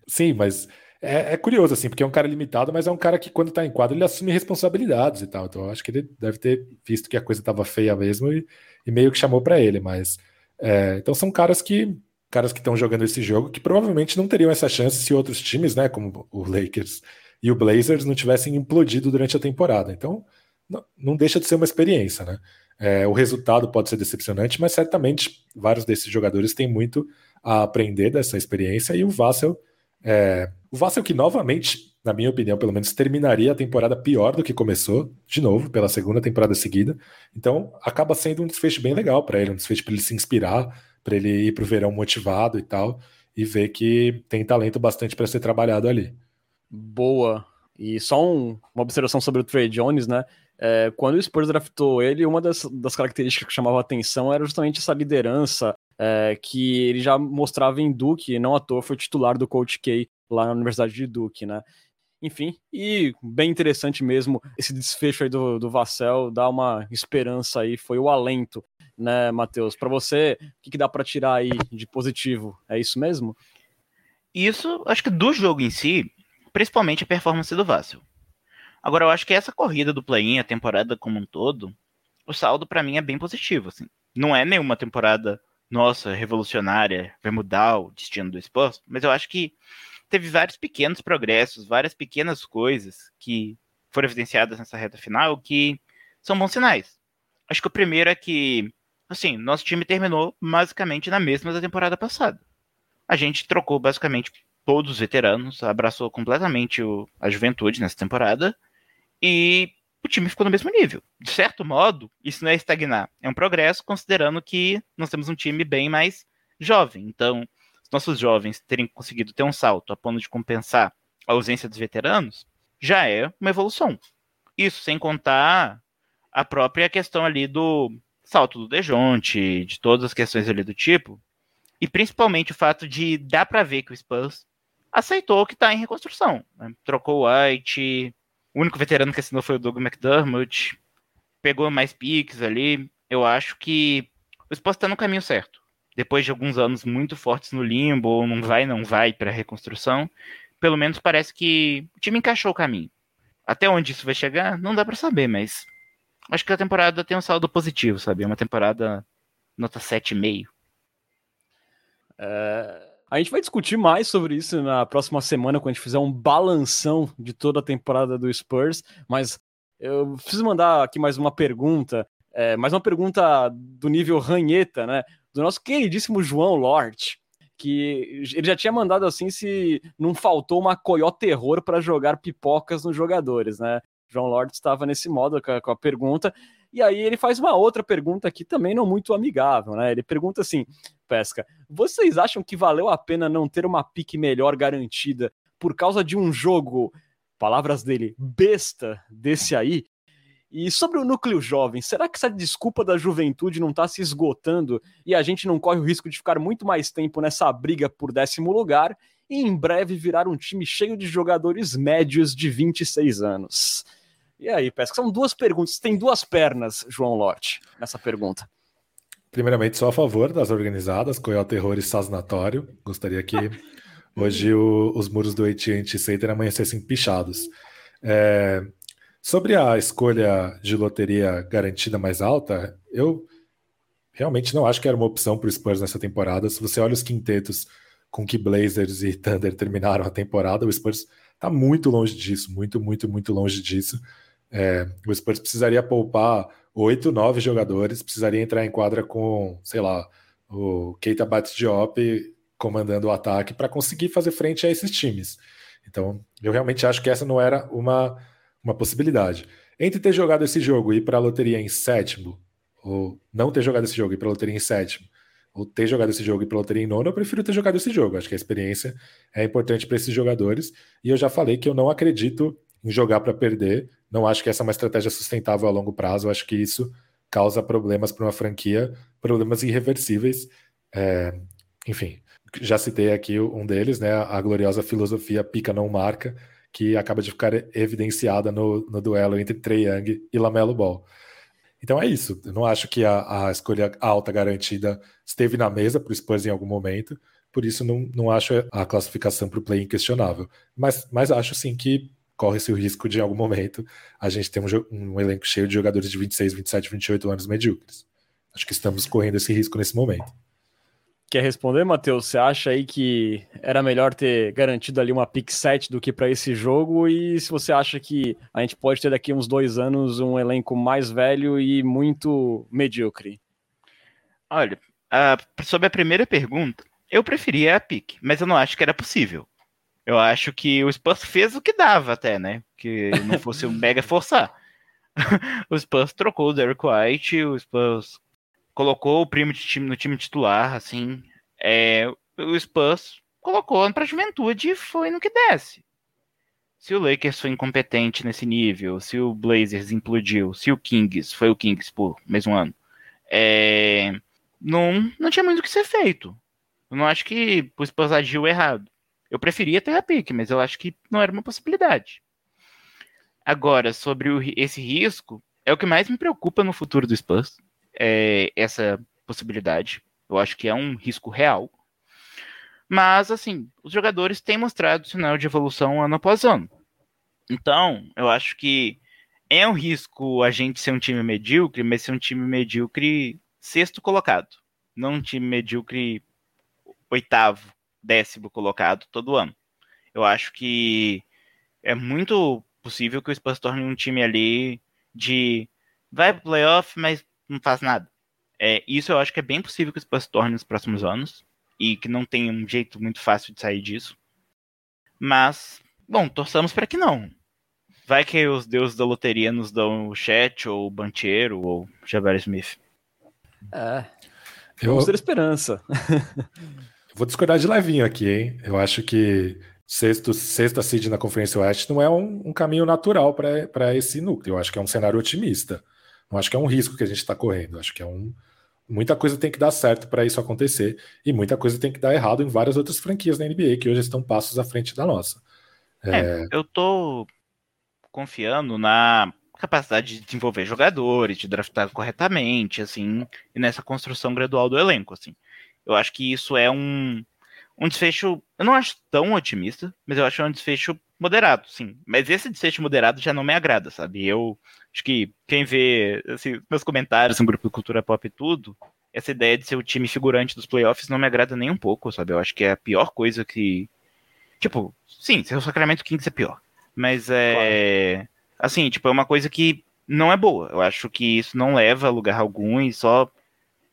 Sim, mas é, é, curioso, assim, porque é um cara limitado, mas é um cara que, quando tá em quadro, ele assume responsabilidades e tal. Então, eu acho que ele deve ter visto que a coisa tava feia mesmo e, e meio que chamou para ele. Mas é, então são caras que caras que estão jogando esse jogo que provavelmente não teriam essa chance se outros times, né, como o Lakers e o Blazers, não tivessem implodido durante a temporada. Então, não, não deixa de ser uma experiência, né? É, o resultado pode ser decepcionante, mas certamente vários desses jogadores têm muito a aprender dessa experiência e o Vassel, é, o Vassel que novamente, na minha opinião, pelo menos terminaria a temporada pior do que começou, de novo, pela segunda temporada seguida. Então, acaba sendo um desfecho bem legal para ele, um desfecho para ele se inspirar, para ele ir para o verão motivado e tal, e ver que tem talento bastante para ser trabalhado ali. Boa. E só um, uma observação sobre o Trey Jones, né? É, quando o Spurs draftou ele, uma das, das características que chamava atenção era justamente essa liderança é, que ele já mostrava em Duke, não à toa foi titular do Coach K lá na Universidade de Duke, né? Enfim, e bem interessante mesmo esse desfecho aí do, do Vassell, dá uma esperança aí, foi o alento, né, Matheus? Para você, o que, que dá para tirar aí de positivo? É isso mesmo? Isso, acho que do jogo em si, principalmente a performance do Vassell. Agora, eu acho que essa corrida do play-in, a temporada como um todo, o saldo para mim é bem positivo, assim. Não é nenhuma temporada, nossa, revolucionária, vai mudar o destino do esporte, mas eu acho que teve vários pequenos progressos, várias pequenas coisas que foram evidenciadas nessa reta final que são bons sinais. Acho que o primeiro é que, assim, nosso time terminou basicamente na mesma da temporada passada. A gente trocou basicamente todos os veteranos, abraçou completamente o, a juventude nessa temporada e o time ficou no mesmo nível. De certo modo, isso não é estagnar, é um progresso, considerando que nós temos um time bem mais jovem. Então, os nossos jovens terem conseguido ter um salto a ponto de compensar a ausência dos veteranos, já é uma evolução. Isso sem contar a própria questão ali do salto do Dejonte, de todas as questões ali do tipo, e principalmente o fato de dar para ver que o Spurs aceitou que está em reconstrução. Né? Trocou o White, o único veterano que assinou foi o Doug McDermott. Pegou mais piques ali. Eu acho que o Spurs está no caminho certo. Depois de alguns anos muito fortes no limbo, não vai, não vai para a reconstrução, pelo menos parece que o time encaixou o caminho. Até onde isso vai chegar, não dá para saber, mas acho que a temporada tem um saldo positivo, sabe? É uma temporada nota 7,5. É, a gente vai discutir mais sobre isso na próxima semana, quando a gente fizer um balanção de toda a temporada do Spurs. Mas eu preciso mandar aqui mais uma pergunta, é, mais uma pergunta do nível ranheta, né? Do nosso queridíssimo João Lort, que ele já tinha mandado assim se não faltou uma coiote terror para jogar pipocas nos jogadores, né? João Lort estava nesse modo com a, com a pergunta. E aí ele faz uma outra pergunta aqui também não muito amigável, né? Ele pergunta assim: Pesca, vocês acham que valeu a pena não ter uma pique melhor garantida por causa de um jogo, palavras dele, besta desse aí? E sobre o núcleo jovem, será que essa desculpa da juventude não está se esgotando e a gente não corre o risco de ficar muito mais tempo nessa briga por décimo lugar e em breve virar um time cheio de jogadores médios de 26 anos? E aí, Pesca, são duas perguntas. Tem duas pernas, João Lote, nessa pergunta. Primeiramente, sou a favor das organizadas, Coyote Terror e Sasnatório. Gostaria que hoje o, os muros do AT&T Center amanhecessem pichados. É, sobre a escolha de loteria garantida mais alta, eu realmente não acho que era uma opção para o Spurs nessa temporada. Se você olha os quintetos com que Blazers e Thunder terminaram a temporada, o Spurs está muito longe disso, muito, muito, muito longe disso. É, o Spurs precisaria poupar oito, nove jogadores, precisaria entrar em quadra com, sei lá, o Keita Bat-Diop comandando o ataque para conseguir fazer frente a esses times. Então, eu realmente acho que essa não era uma, uma possibilidade. Entre ter jogado esse jogo e ir para a loteria em sétimo, ou não ter jogado esse jogo e ir para a loteria em sétimo, ou ter jogado esse jogo e ir para a loteria em nono, eu prefiro ter jogado esse jogo. Acho que a experiência é importante para esses jogadores. E eu já falei que eu não acredito em jogar para perder. Não acho que essa é uma estratégia sustentável a longo prazo. Acho que isso causa problemas para uma franquia, problemas irreversíveis. É, enfim, já citei aqui um deles, né? A gloriosa filosofia pica não marca, que acaba de ficar evidenciada no, no duelo entre Trey Young e Lamelo Ball. Então é isso. Eu não acho que a, a escolha alta garantida esteve na mesa para o Spurs em algum momento. Por isso não, não acho a classificação para o play inquestionável. Mas, mas acho sim que corre-se o risco de, em algum momento, a gente ter um, um, elenco cheio de jogadores de 26, 27, 28 anos medíocres. Acho que estamos correndo esse risco nesse momento. Quer responder, Matheus? Você acha aí que era melhor ter garantido ali uma pick 7 do que para esse jogo? E se você acha que a gente pode ter daqui uns dois anos um elenco mais velho e muito medíocre? Olha, uh, sobre a primeira pergunta, eu preferia a pick, mas eu não acho que era possível. Eu acho que o Spurs fez o que dava até, né? Que não fosse um mega forçar. o Spurs trocou o Derek White, o Spurs colocou o primo de time no time titular, assim. É, o Spurs colocou para a juventude e foi no que desce. Se o Lakers foi incompetente nesse nível, se o Blazers implodiu, se o Kings foi o Kings por mesmo ano, é, não, não tinha muito o que ser feito. Eu não acho que o Spurs agiu errado. Eu preferia ter a pique, mas eu acho que não era uma possibilidade. Agora, sobre o, esse risco, é o que mais me preocupa no futuro do Spurs, é essa possibilidade. Eu acho que é um risco real. Mas, assim, os jogadores têm mostrado sinal de evolução ano após ano. Então, eu acho que é um risco a gente ser um time medíocre, mas ser um time medíocre sexto colocado. Não um time medíocre oitavo, décimo colocado todo ano. Eu acho que é muito possível que o Spurs torne um time ali de vai pro playoff, mas não faz nada. É, isso eu acho que é bem possível que o Spurs torne nos próximos anos e que não tem um jeito muito fácil de sair disso. Mas, bom, torçamos para que não. Vai que os deuses da loteria nos dão o Chat, ou o Bancheiro, ou Jabari Smith. É. Eu... Vamos ter esperança. Vou discordar de levinho aqui, hein? Eu acho que sexto, sexta seed na Conferência Oeste não é um, um caminho natural para esse núcleo. Eu acho que é um cenário otimista. Não acho que é um risco que a gente está correndo. Eu acho que é um. Muita coisa tem que dar certo para isso acontecer e muita coisa tem que dar errado em várias outras franquias da NBA que hoje estão passos à frente da nossa. É... É, eu tô confiando na capacidade de desenvolver jogadores, de draftar corretamente, assim, e nessa construção gradual do elenco, assim. Eu acho que isso é um, um desfecho. Eu não acho tão otimista, mas eu acho um desfecho moderado, sim. Mas esse desfecho moderado já não me agrada, sabe? Eu acho que quem vê assim, meus comentários no grupo de cultura pop e tudo, essa ideia de ser o time figurante dos playoffs não me agrada nem um pouco, sabe? Eu acho que é a pior coisa que. Tipo, sim, ser o Sacramento Kings é pior. Mas é. Claro. Assim, tipo, é uma coisa que não é boa. Eu acho que isso não leva a lugar algum e só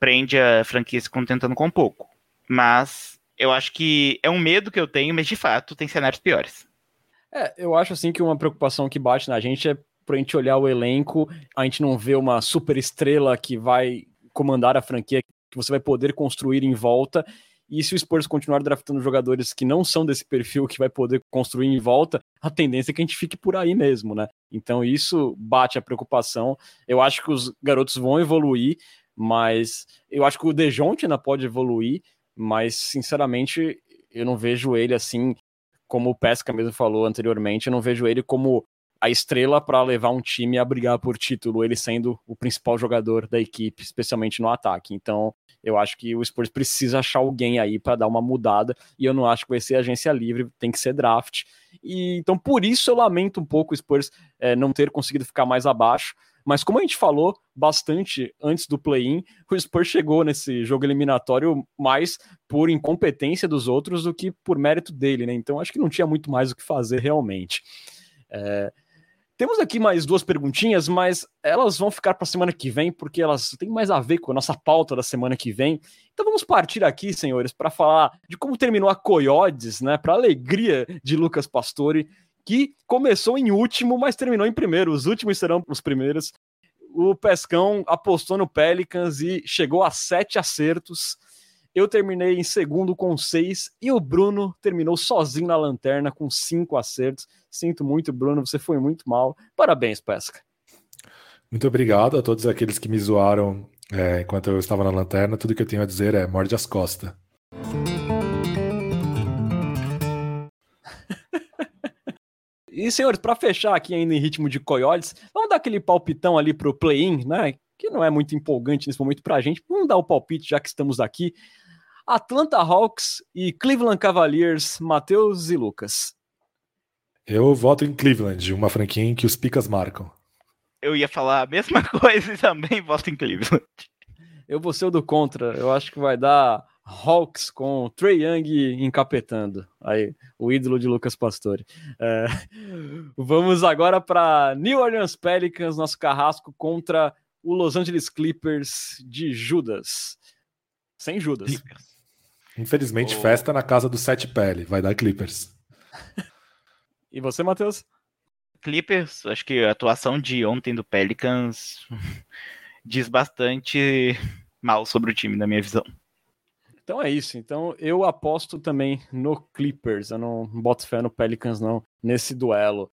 prende a franquia se contentando com pouco. Mas eu acho que é um medo que eu tenho, mas de fato tem cenários piores. É, eu acho assim que uma preocupação que bate na gente é pra gente olhar o elenco, a gente não vê uma super estrela que vai comandar a franquia, que você vai poder construir em volta. E se o Spurs continuar draftando jogadores que não são desse perfil que vai poder construir em volta, a tendência é que a gente fique por aí mesmo, né? Então isso bate a preocupação. Eu acho que os garotos vão evoluir, mas eu acho que o Dejounte ainda pode evoluir, mas sinceramente eu não vejo ele assim, como o Pesca mesmo falou anteriormente, eu não vejo ele como a estrela para levar um time a brigar por título, ele sendo o principal jogador da equipe, especialmente no ataque. Então, eu acho que o Spurs precisa achar alguém aí para dar uma mudada, e eu não acho que vai ser agência livre, tem que ser draft. E então, por isso eu lamento um pouco o Spurs é, não ter conseguido ficar mais abaixo. Mas como a gente falou bastante antes do play-in, o Spurs chegou nesse jogo eliminatório mais por incompetência dos outros do que por mérito dele, né? Então acho que não tinha muito mais o que fazer realmente. É... Temos aqui mais duas perguntinhas, mas elas vão ficar para a semana que vem, porque elas têm mais a ver com a nossa pauta da semana que vem. Então vamos partir aqui, senhores, para falar de como terminou a Coyotes, né? Para alegria de Lucas Pastore que começou em último, mas terminou em primeiro. Os últimos serão os primeiros. O Pescão apostou no Pelicans e chegou a sete acertos. Eu terminei em segundo com seis e o Bruno terminou sozinho na lanterna com cinco acertos. Sinto muito, Bruno, você foi muito mal. Parabéns, Pesca. Muito obrigado a todos aqueles que me zoaram é, enquanto eu estava na lanterna. Tudo que eu tenho a dizer é morde as costas. E, senhores, para fechar aqui ainda em ritmo de coiotes, vamos dar aquele palpitão ali pro play-in, né? Que não é muito empolgante nesse momento pra gente. Vamos dar o palpite, já que estamos aqui. Atlanta Hawks e Cleveland Cavaliers, Matheus e Lucas. Eu voto em Cleveland, uma franquia em que os picas marcam. Eu ia falar a mesma coisa e também voto em Cleveland. Eu vou ser o do contra. Eu acho que vai dar Hawks com Trey Young encapetando. Aí, o ídolo de Lucas Pastore. É, vamos agora para New Orleans Pelicans, nosso carrasco contra o Los Angeles Clippers de Judas. Sem Judas. Infelizmente, oh. festa na casa do Sete Pele. Vai dar Clippers. e você, Matheus? Clippers, acho que a atuação de ontem do Pelicans diz bastante mal sobre o time, na minha visão. Então é isso. Então eu aposto também no Clippers. Eu não boto fé no Pelicans, não, nesse duelo.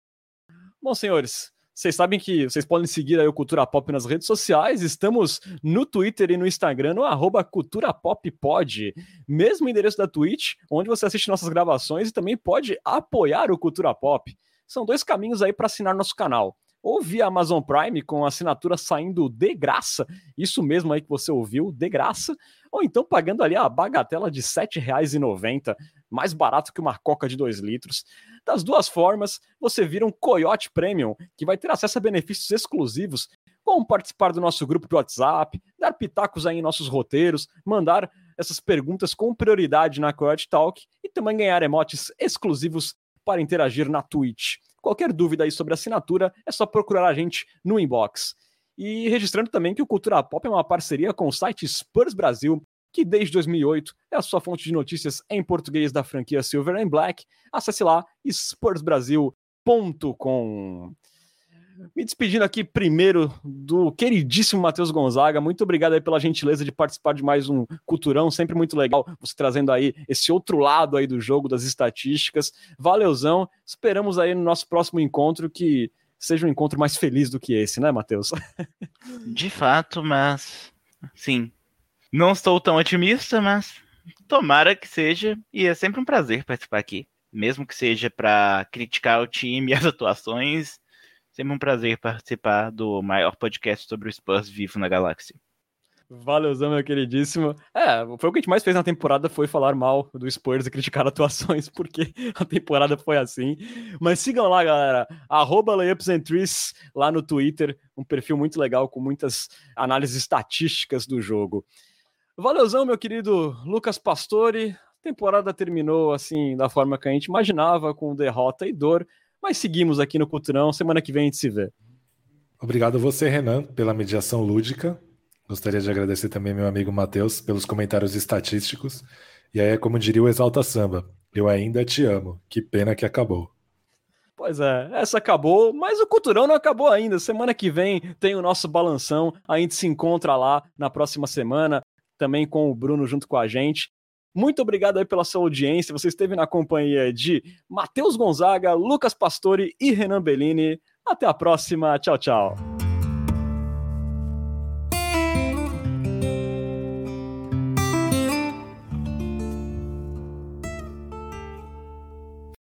Bom, senhores, vocês sabem que vocês podem seguir aí o Cultura Pop nas redes sociais. Estamos no Twitter e no Instagram, no arroba Cultura Pop Pod. Mesmo endereço da Twitch, onde você assiste nossas gravações e também pode apoiar o Cultura Pop. São dois caminhos aí para assinar nosso canal. Ou via Amazon Prime, com assinatura saindo de graça, isso mesmo aí que você ouviu, de graça, ou então pagando ali a bagatela de R$ 7,90, mais barato que uma coca de 2 litros. Das duas formas, você vira um Coyote Premium, que vai ter acesso a benefícios exclusivos, como participar do nosso grupo de WhatsApp, dar pitacos aí em nossos roteiros, mandar essas perguntas com prioridade na Coyote Talk e também ganhar emotes exclusivos para interagir na Twitch. Qualquer dúvida aí sobre assinatura, é só procurar a gente no inbox. E registrando também que o Cultura Pop é uma parceria com o site Spurs Brasil, que desde 2008 é a sua fonte de notícias em português da franquia Silver and Black. Acesse lá spursbrasil.com. Me despedindo aqui primeiro do queridíssimo Matheus Gonzaga. Muito obrigado aí pela gentileza de participar de mais um Culturão. Sempre muito legal você trazendo aí esse outro lado aí do jogo, das estatísticas. Valeuzão. Esperamos aí no nosso próximo encontro que seja um encontro mais feliz do que esse, né, Matheus? De fato, mas sim, não estou tão otimista, mas tomara que seja. E é sempre um prazer participar aqui. Mesmo que seja para criticar o time e as atuações, sempre um prazer participar do maior podcast sobre o Spurs vivo na galáxia. Valeuzão, meu queridíssimo. É, foi o que a gente mais fez na temporada, foi falar mal do Spurs e criticar atuações, porque a temporada foi assim. Mas sigam lá, galera, arroba Trees, lá no Twitter, um perfil muito legal, com muitas análises estatísticas do jogo. Valeuzão, meu querido Lucas Pastore. A temporada terminou assim, da forma que a gente imaginava, com derrota e dor, mas seguimos aqui no Culturão. Semana que vem a gente se vê. Obrigado a você, Renan, pela mediação lúdica. Gostaria de agradecer também meu amigo Matheus pelos comentários estatísticos. E aí, como diria o Exalta Samba, eu ainda te amo. Que pena que acabou. Pois é, essa acabou, mas o Culturão não acabou ainda. Semana que vem tem o nosso balanção. A gente se encontra lá na próxima semana também com o Bruno junto com a gente. Muito obrigado aí pela sua audiência. Você esteve na companhia de Matheus Gonzaga, Lucas Pastore e Renan Bellini. Até a próxima. Tchau, tchau.